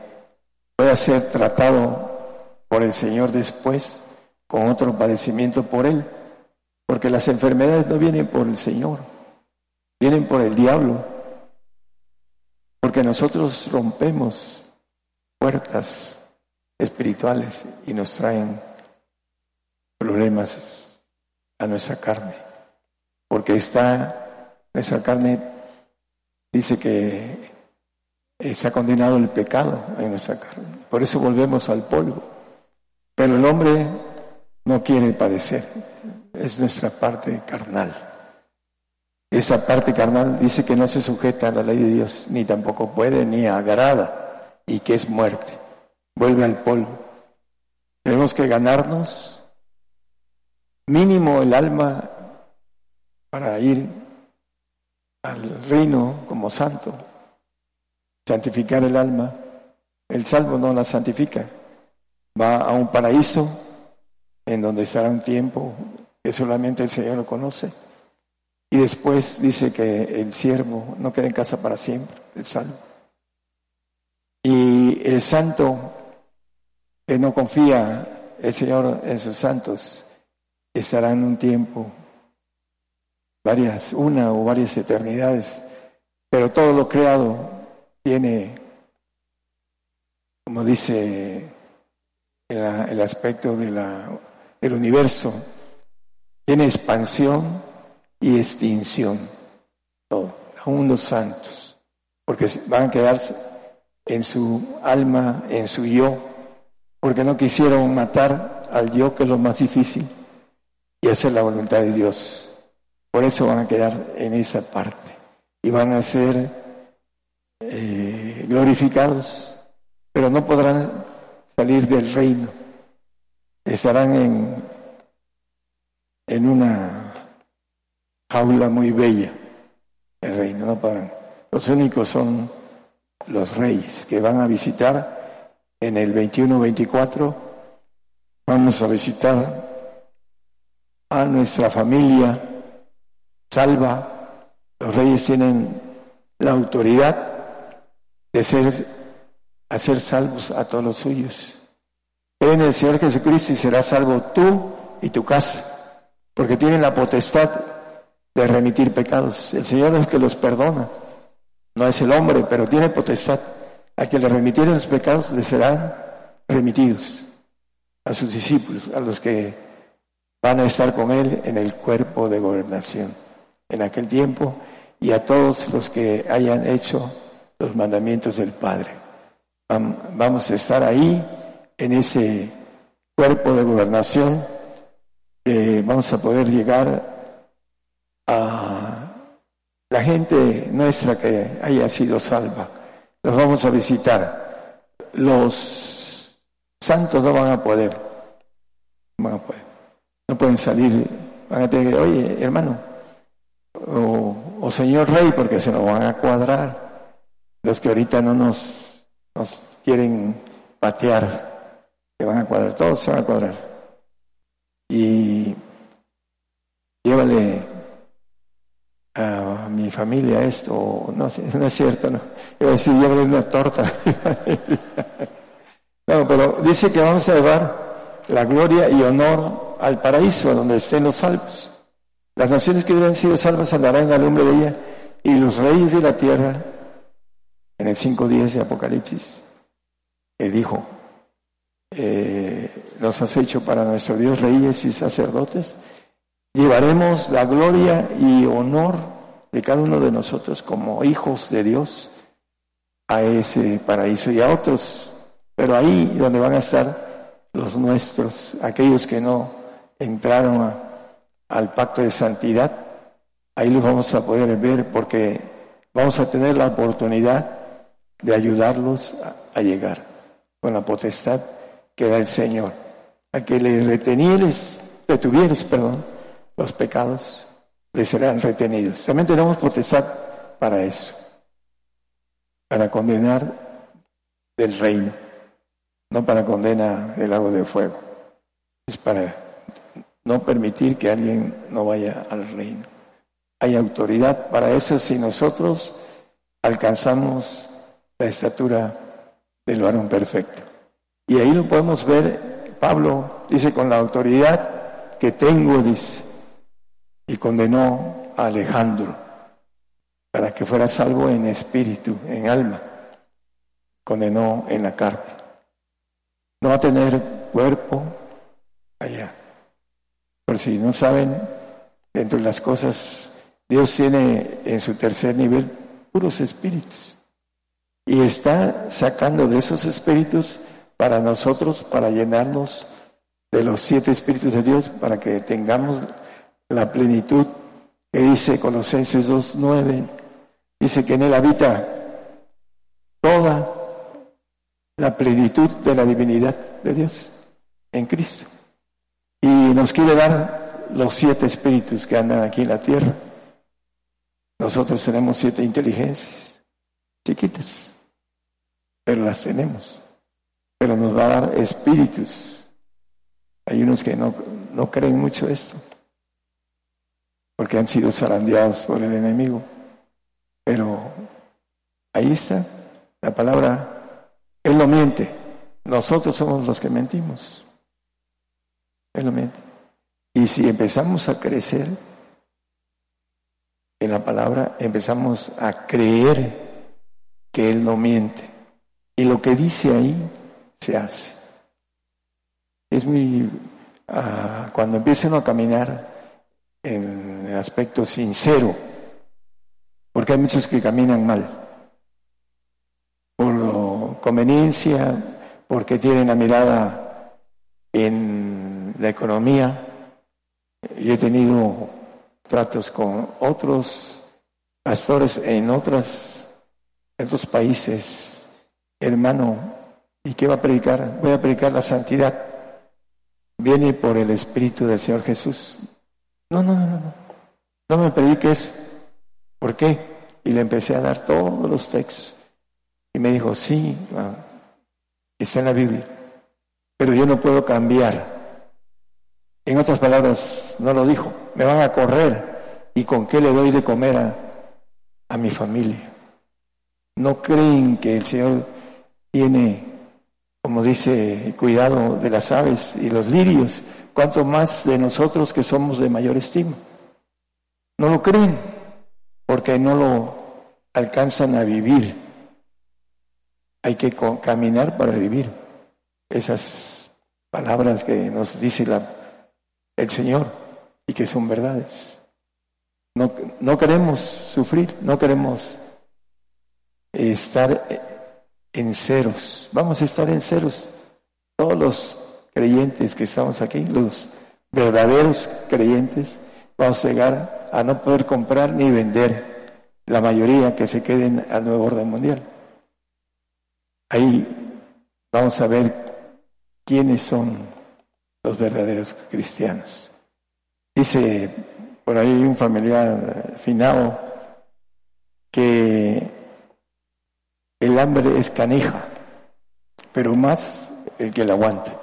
pueda ser tratado por el Señor después con otro padecimiento por Él. Porque las enfermedades no vienen por el Señor, vienen por el diablo. Porque nosotros rompemos puertas espirituales y nos traen problemas a nuestra carne. Porque está, nuestra carne dice que se ha condenado el pecado en nuestra carne. Por eso volvemos al polvo. Pero el hombre no quiere padecer es nuestra parte carnal. Esa parte carnal dice que no se sujeta a la ley de Dios, ni tampoco puede, ni agrada, y que es muerte. Vuelve al polvo. Tenemos que ganarnos mínimo el alma para ir al reino como santo, santificar el alma. El salvo no la santifica, va a un paraíso en donde estará un tiempo que solamente el Señor lo conoce. Y después dice que el siervo no queda en casa para siempre, el salvo. Y el santo que no confía el Señor en sus santos. Estará en un tiempo, varias, una o varias eternidades, pero todo lo creado tiene, como dice el, aspecto de la, del universo, tiene expansión y extinción. Todo, aún los santos, porque van a quedarse en su alma, en su yo, porque no quisieron matar al yo, que es lo más difícil, y hacer la voluntad de Dios. Por eso van a quedar en esa parte y van a ser eh, glorificados, pero no podrán salir del reino. Estarán en en una jaula muy bella el reino, no pagan. Los únicos son los reyes que van a visitar en el 21-24. Vamos a visitar a nuestra familia salva. Los reyes tienen la autoridad de ser, hacer salvos a todos los suyos. Cree en el Señor Jesucristo y serás salvo tú y tu casa porque tienen la potestad de remitir pecados. El Señor es el que los perdona, no es el hombre, pero tiene potestad. A que le remitieren los pecados le serán remitidos a sus discípulos, a los que van a estar con Él en el cuerpo de gobernación en aquel tiempo y a todos los que hayan hecho los mandamientos del Padre. Vamos a estar ahí en ese cuerpo de gobernación que vamos a poder llegar a la gente nuestra que haya sido salva. Los vamos a visitar. Los santos no van a poder. No pueden salir. Van a tener que, oye, hermano, o, señor rey, porque se nos van a cuadrar. Los que ahorita no nos, nos quieren patear, se van a cuadrar, todos se van a cuadrar. Y llévale a mi familia esto, no, es cierto, no. Iba a decir, llévale una torta. no, pero dice que vamos a llevar la gloria y honor al paraíso, donde estén los salvos. Las naciones que hubieran sido salvas andarán al nombre de ella, y los reyes de la tierra, en el 5.10 de Apocalipsis, el dijo, eh, nos has hecho para nuestro Dios reyes y sacerdotes, llevaremos la gloria y honor de cada uno de nosotros como hijos de Dios a ese paraíso y a otros, pero ahí donde van a estar los nuestros, aquellos que no entraron al pacto de santidad, ahí los vamos a poder ver porque vamos a tener la oportunidad de ayudarlos a, llegar con la potestad que da el Señor. A que le retenieres, retuvieres, perdón, los pecados, le serán retenidos. También tenemos potestad para eso, para condenar del reino, no para condena del lago de fuego. Es para no permitir que alguien no vaya al reino. Hay autoridad para eso si nosotros alcanzamos la estatura del varón perfecto. Y ahí lo podemos ver, Pablo dice, con la autoridad que tengo, dice, y condenó a Alejandro para que fuera salvo en espíritu, en alma, condenó en la carne. No va a tener cuerpo allá. Por si no saben, dentro de las cosas, Dios tiene en su tercer nivel puros espíritus. Y está sacando de esos espíritus para nosotros, para llenarnos de los siete espíritus de Dios, para que tengamos la plenitud que dice Colosenses 2.9, dice que en él habita toda la plenitud de la divinidad de Dios en Cristo. Y nos quiere dar los siete espíritus que andan aquí en la tierra. Nosotros tenemos siete inteligencias chiquitas pero las tenemos. Pero nos va a dar espíritus. Hay unos que no, no creen mucho esto, porque han sido zarandeados por el enemigo. Pero ahí está la palabra, Él no miente, nosotros somos los que mentimos. Él no miente. Y si empezamos a crecer en la palabra, empezamos a creer que Él no miente. Y lo que dice ahí se hace. Es muy... Ah, cuando empiecen a caminar en el aspecto sincero, porque hay muchos que caminan mal, por conveniencia, porque tienen la mirada en la economía. Yo he tenido tratos con otros pastores en otras, otros países hermano, ¿y qué va a predicar? Voy a predicar la santidad. Viene por el Espíritu del Señor Jesús. No, no, no, no. No me predique eso. ¿Por qué? Y le empecé a dar todos los textos. Y me dijo, sí, ah, está en la Biblia. Pero yo no puedo cambiar. En otras palabras, no lo dijo. Me van a correr. ¿Y con qué le doy de comer a, a mi familia? No creen que el Señor tiene, como dice, cuidado de las aves y los lirios, cuanto más de nosotros que somos de mayor estima. No lo creen porque no lo alcanzan a vivir. Hay que caminar para vivir esas palabras que nos dice la, el Señor y que son verdades. No, no queremos sufrir, no queremos estar en ceros. Vamos a estar en ceros. Todos los creyentes que estamos aquí, los verdaderos creyentes, vamos a llegar a no poder comprar ni vender la mayoría que se queden al nuevo orden mundial. Ahí vamos a ver quiénes son los verdaderos cristianos. Dice por ahí un familiar finado que el hambre es canija, pero más el que la aguanta.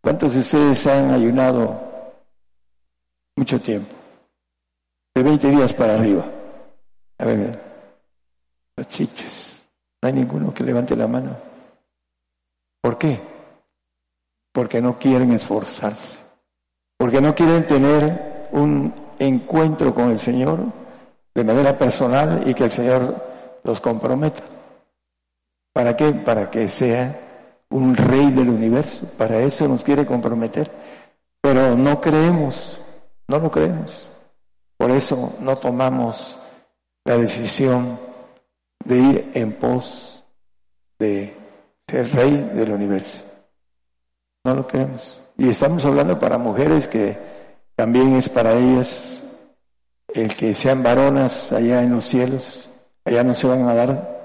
¿Cuántos de ustedes han ayunado mucho tiempo? De 20 días para arriba. A ver, los chichos. No hay ninguno que levante la mano. ¿Por qué? Porque no quieren esforzarse. Porque no quieren tener un encuentro con el Señor de manera personal y que el Señor los comprometa. ¿Para qué? Para que sea un rey del universo. Para eso nos quiere comprometer. Pero no creemos, no lo creemos. Por eso no tomamos la decisión de ir en pos de ser rey del universo. No lo creemos. Y estamos hablando para mujeres que también es para ellas el que sean varonas allá en los cielos. Allá no se van a dar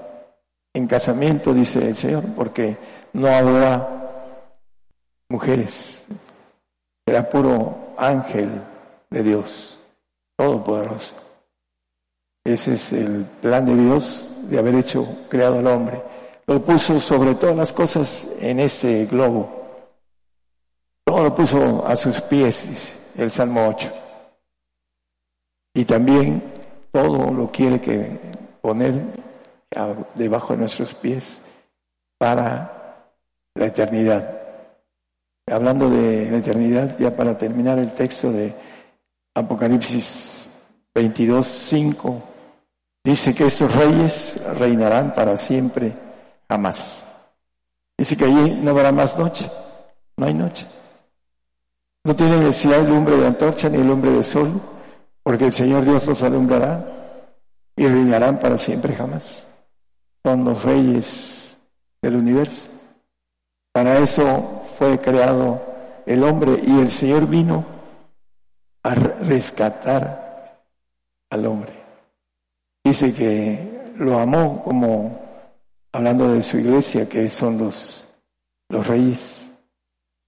en casamiento, dice el Señor, porque no habrá mujeres, será puro ángel de Dios, todopoderoso. Ese es el plan de Dios de haber hecho, creado al hombre. Lo puso sobre todas las cosas en este globo. Todo lo puso a sus pies, dice el Salmo 8. Y también todo lo quiere que poner debajo de nuestros pies para la eternidad. Hablando de la eternidad, ya para terminar el texto de Apocalipsis 22, 5, dice que estos reyes reinarán para siempre, jamás. Dice que allí no habrá más noche, no hay noche. No tiene necesidad de lumbre de antorcha ni lumbre de sol, porque el Señor Dios los alumbrará y reinarán para siempre, jamás son los reyes del universo. Para eso fue creado el hombre y el Señor vino a rescatar al hombre. Dice que lo amó como hablando de su iglesia, que son los, los reyes.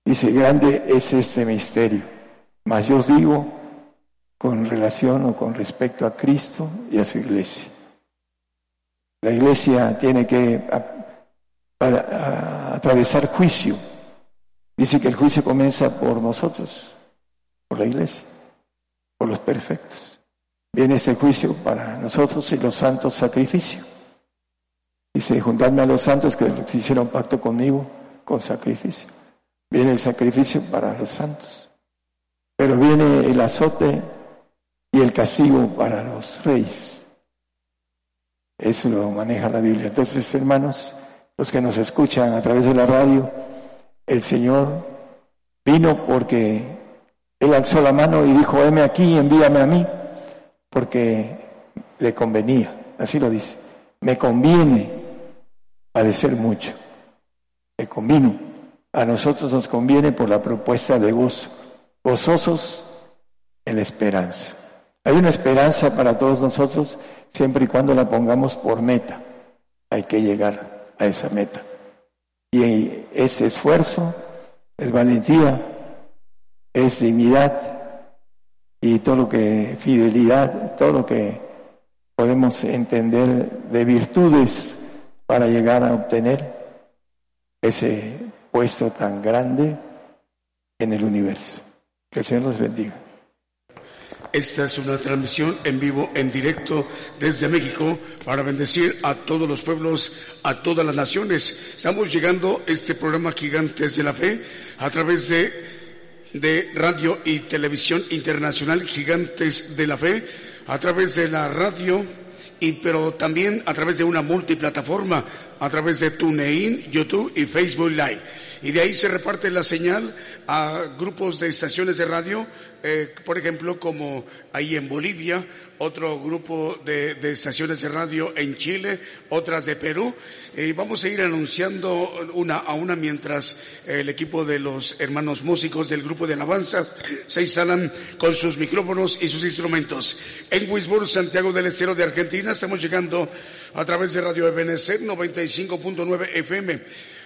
Dice, grande es este misterio. Mas yo os digo con relación o con respecto a Cristo y a su iglesia. La iglesia tiene que atravesar juicio. Dice que el juicio comienza por nosotros, por la iglesia, por los perfectos. Viene ese juicio para nosotros y los santos sacrificio. Dice, juntadme a los santos que hicieron pacto conmigo con sacrificio. Viene el sacrificio para los santos. Pero viene el azote y el castigo para los reyes. Eso lo maneja la Biblia. Entonces, hermanos, los que nos escuchan a través de la radio, el Señor vino porque Él alzó la mano y dijo, heme aquí, envíame a mí, porque le convenía. Así lo dice. Me conviene padecer mucho. Me convino. A nosotros nos conviene por la propuesta de gozo. Gozosos en la esperanza. Hay una esperanza para todos nosotros siempre y cuando la pongamos por meta. Hay que llegar a esa meta. Y ese esfuerzo es valentía, es dignidad y todo lo que, fidelidad, todo lo que podemos entender de virtudes para llegar a obtener ese puesto tan grande en el universo. Que el Señor los bendiga. Esta es una transmisión en vivo, en directo desde México para bendecir a todos los pueblos, a todas las naciones. Estamos llegando a este programa Gigantes de la Fe a través de, de radio y televisión internacional Gigantes de la Fe, a través de la radio y pero también a través de una multiplataforma a través de TuneIn, YouTube y Facebook Live y de ahí se reparte la señal a grupos de estaciones de radio, eh, por ejemplo, como ahí en Bolivia, otro grupo de, estaciones de radio en Chile, otras de Perú. Y vamos a ir anunciando una a una mientras el equipo de los hermanos músicos del grupo de alabanza se instalan con sus micrófonos y sus instrumentos. En Wisborne, Santiago del Estero de Argentina, estamos llegando a través de Radio Ebenezer 95.9 FM.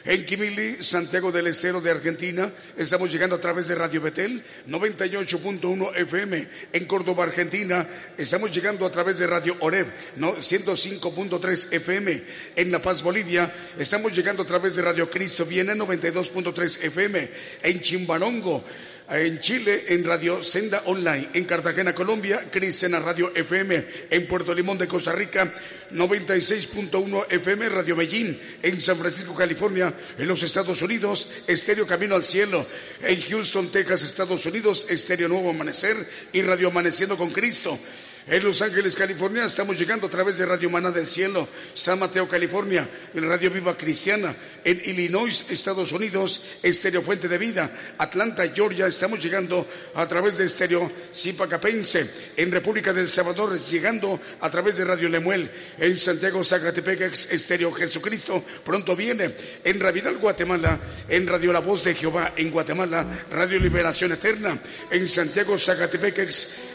En Quimili, Santiago del Estero de Argentina, estamos llegando a través de Radio Betel 98.1 FM. En Córdoba, Argentina, estamos llegando a través de Radio Oreb 105.3 FM. En La Paz, Bolivia, estamos llegando a través de Radio Cristo Viene 92.3 FM. En Chimbarongo, en Chile en Radio Senda Online, en Cartagena, Colombia, Cristiana Radio FM, en Puerto Limón de Costa Rica, 96.1 FM, Radio Medellín, en San Francisco, California, en los Estados Unidos, Estéreo Camino al Cielo, en Houston, Texas, Estados Unidos, Estéreo Nuevo Amanecer y Radio Amaneciendo con Cristo. En Los Ángeles, California, estamos llegando a través de Radio Maná del Cielo, San Mateo, California, en Radio Viva Cristiana, en Illinois, Estados Unidos, Estéreo Fuente de Vida, Atlanta, Georgia, estamos llegando a través de Estéreo Zipacapense, en República del Salvador, llegando a través de Radio Lemuel, en Santiago, Zacatepec, Estéreo Jesucristo, pronto viene, en Ravidal, Guatemala, en Radio La Voz de Jehová, en Guatemala, Radio Liberación Eterna, en Santiago, Zacatepec,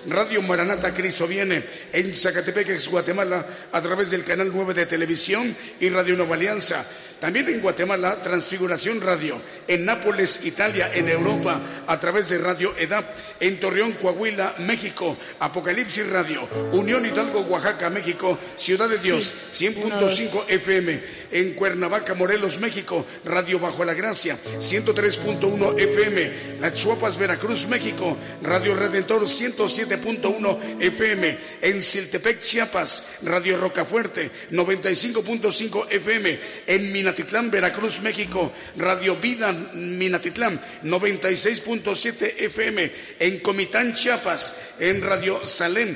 Radio Maranata, Cristo viene en Zacatepec, Guatemala, a través del canal 9 de televisión y Radio Nueva Alianza. También en Guatemala, Transfiguración Radio. En Nápoles, Italia, en Europa, a través de Radio EDAP. En Torreón, Coahuila, México, Apocalipsis Radio. Unión Hidalgo, Oaxaca, México, Ciudad de Dios, 100.5 FM. En Cuernavaca, Morelos, México, Radio Bajo la Gracia, 103.1 FM. Las Chuapas, Veracruz, México, Radio Redentor, 107.1 FM. En Siltepec, Chiapas, Radio Rocafuerte, 95.5 FM. En Minatitlán, Veracruz, México, Radio Vida Minatitlán, 96.7 FM, en Comitán, Chiapas, en Radio Salem,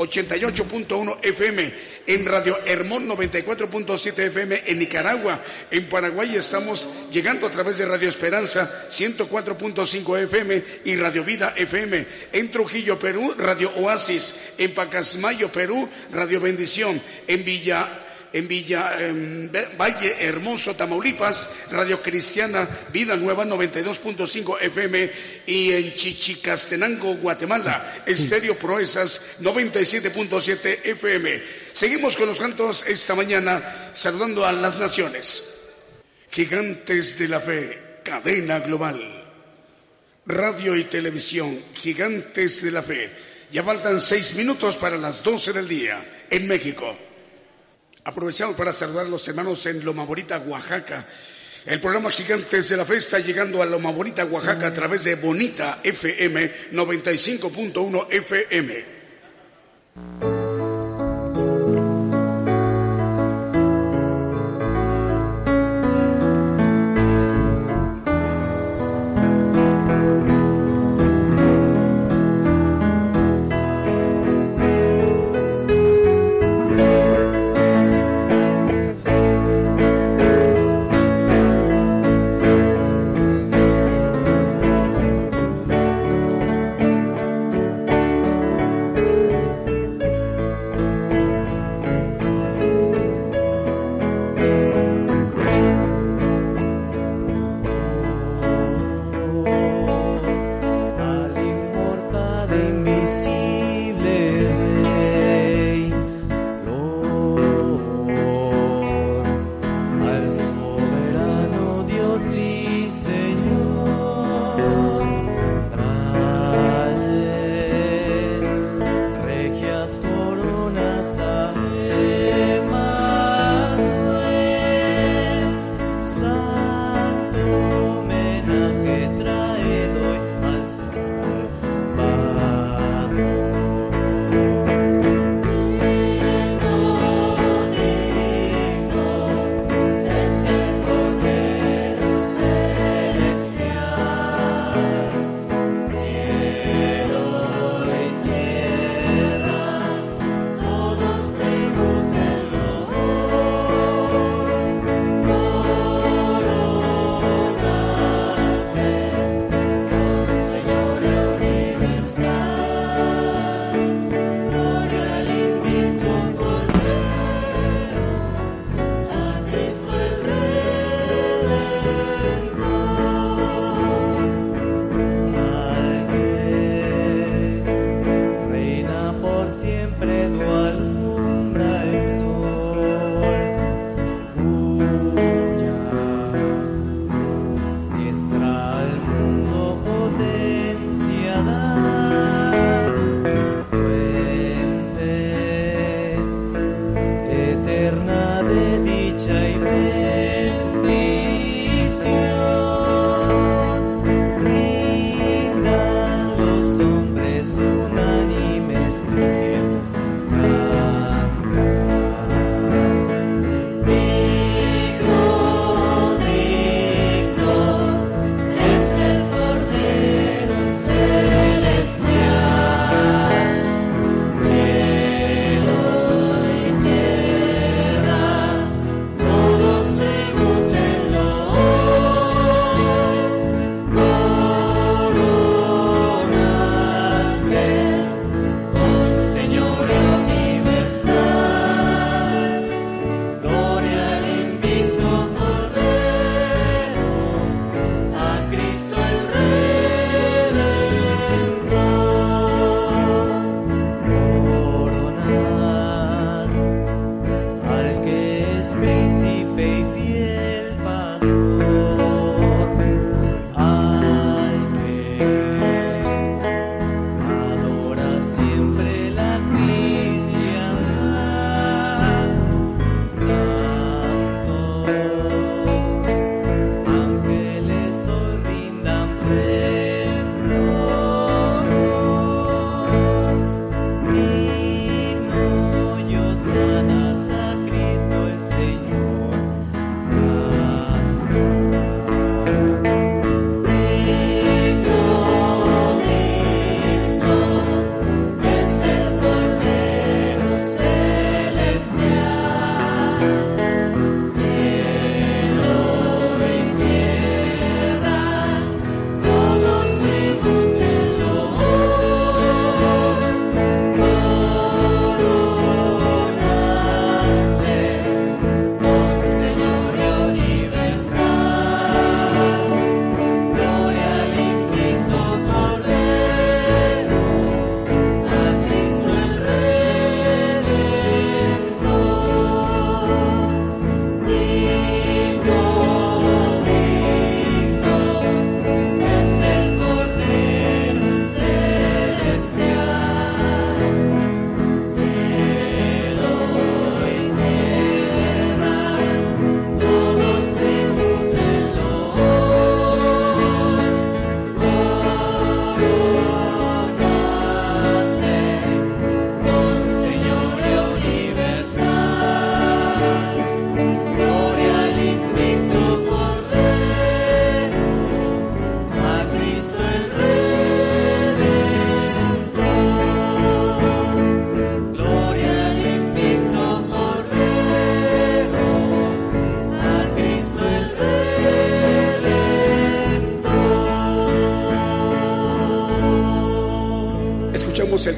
81.88.1 FM, en Radio Hermón, 94.7 FM, en Nicaragua, en Paraguay estamos llegando a través de Radio Esperanza, 104.5 FM y Radio Vida FM, en Trujillo, Perú, Radio Oasis, en Pacasmayo, Perú, Radio Bendición, en Villa en Villa Valle Hermoso, Tamaulipas, Radio Cristiana Vida Nueva 92.5 FM y en Chichicastenango, Guatemala, Estéreo Proezas 97.7 FM. Seguimos con los cantos esta mañana saludando a las naciones. Gigantes de la Fe, cadena global. Radio y televisión, gigantes de la fe. Ya faltan seis minutos para las doce del día en México. Aprovechamos para saludar a los hermanos en Loma Bonita, Oaxaca. El programa Gigantes de la Fe está llegando a Loma Bonita, Oaxaca a través de Bonita FM 95.1 FM.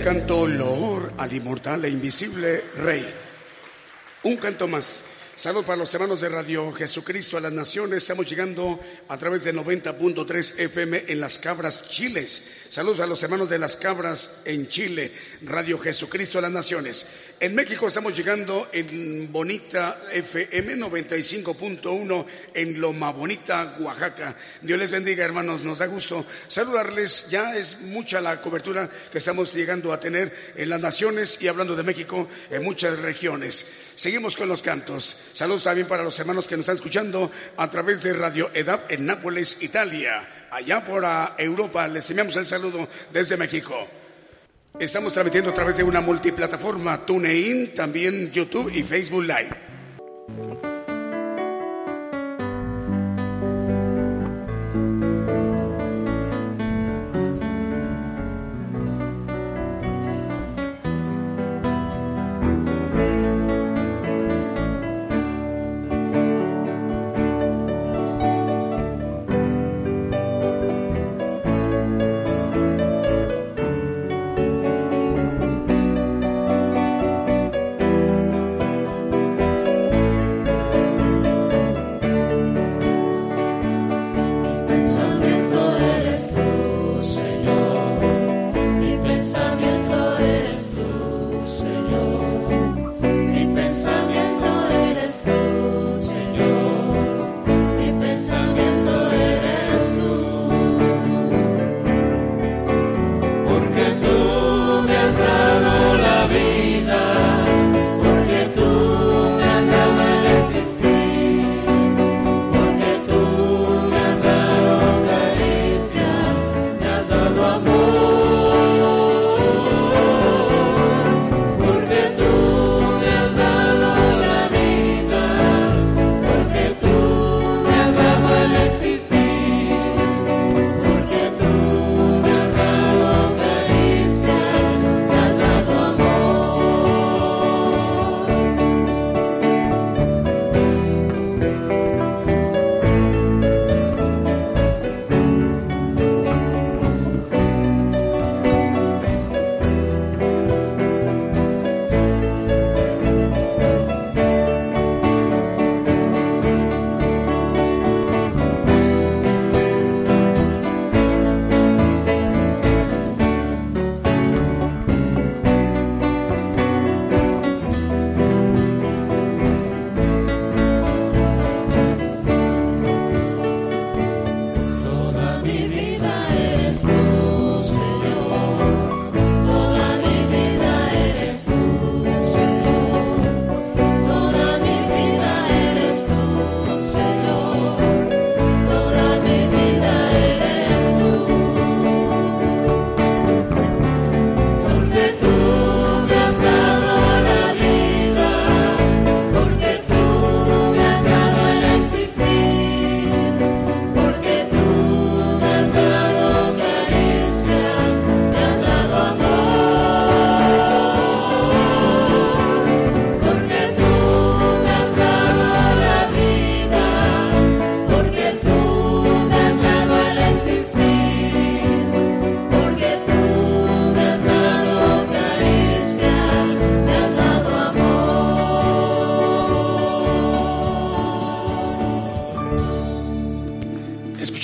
Canto Loor al inmortal e invisible Rey. Un canto más. Salud para los hermanos de Radio Jesucristo a las Naciones. Estamos llegando a través de 90.3 FM en Las Cabras, Chiles. Saludos a los hermanos de Las Cabras en Chile. Radio Jesucristo a las Naciones. En México estamos llegando en Bonita FM 95.1 en Loma Bonita, Oaxaca. Dios les bendiga, hermanos. Nos da gusto saludarles. Ya es mucha la cobertura que estamos llegando a tener en las naciones y hablando de México en muchas regiones. Seguimos con los cantos. Saludos también para los hermanos que nos están escuchando a través de Radio EDAP en Nápoles, Italia. Allá por Europa les enviamos el saludo desde México. Estamos transmitiendo a través de una multiplataforma, TuneIn, también YouTube y Facebook Live.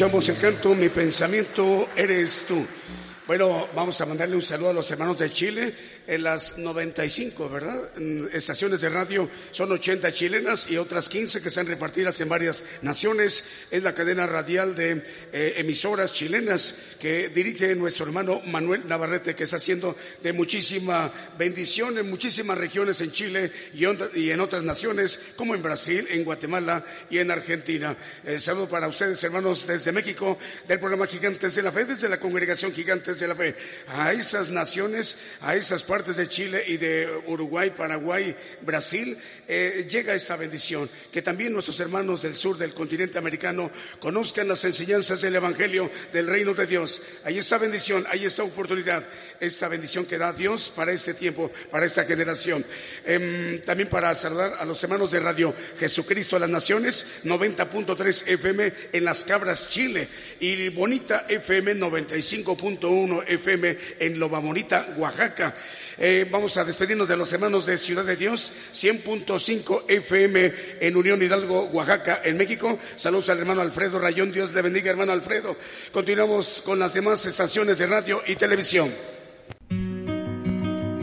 El canto Mi pensamiento eres tú. Bueno, vamos a mandarle un saludo a los hermanos de Chile en las 95, ¿verdad? Estaciones de radio son 80 chilenas y otras 15 que están repartidas en varias naciones. Es la cadena radial de eh, emisoras chilenas que dirige nuestro hermano Manuel Navarrete, que está haciendo de muchísima bendición en muchísimas regiones en Chile y, en otras naciones, como en Brasil, en Guatemala y en Argentina. Eh, saludo para ustedes, hermanos, desde México, del programa Gigantes de la Fe, desde la congregación Gigantes de la Fe. A esas naciones, a esas partes de Chile y de Uruguay, Paraguay, Brasil, eh, llega esta bendición. Que también nuestros hermanos del sur del continente americano conozcan las enseñanzas del Evangelio del reino de Dios. Ahí está bendición, ahí está oportunidad, esta bendición que da Dios para este tiempo, para esta generación. Em, también para saludar a los hermanos de Radio Jesucristo a las Naciones, 90.3 FM en Las Cabras, Chile, y Bonita FM 95.1 100.1 FM en Loba Bonita, Oaxaca. Eh, vamos a despedirnos de los hermanos de Ciudad de Dios, 100.5 FM en Unión Hidalgo, Oaxaca, en México. Saludos al hermano Alfredo Rayón. Dios le bendiga, hermano Alfredo. Continuamos con las demás estaciones de radio y televisión.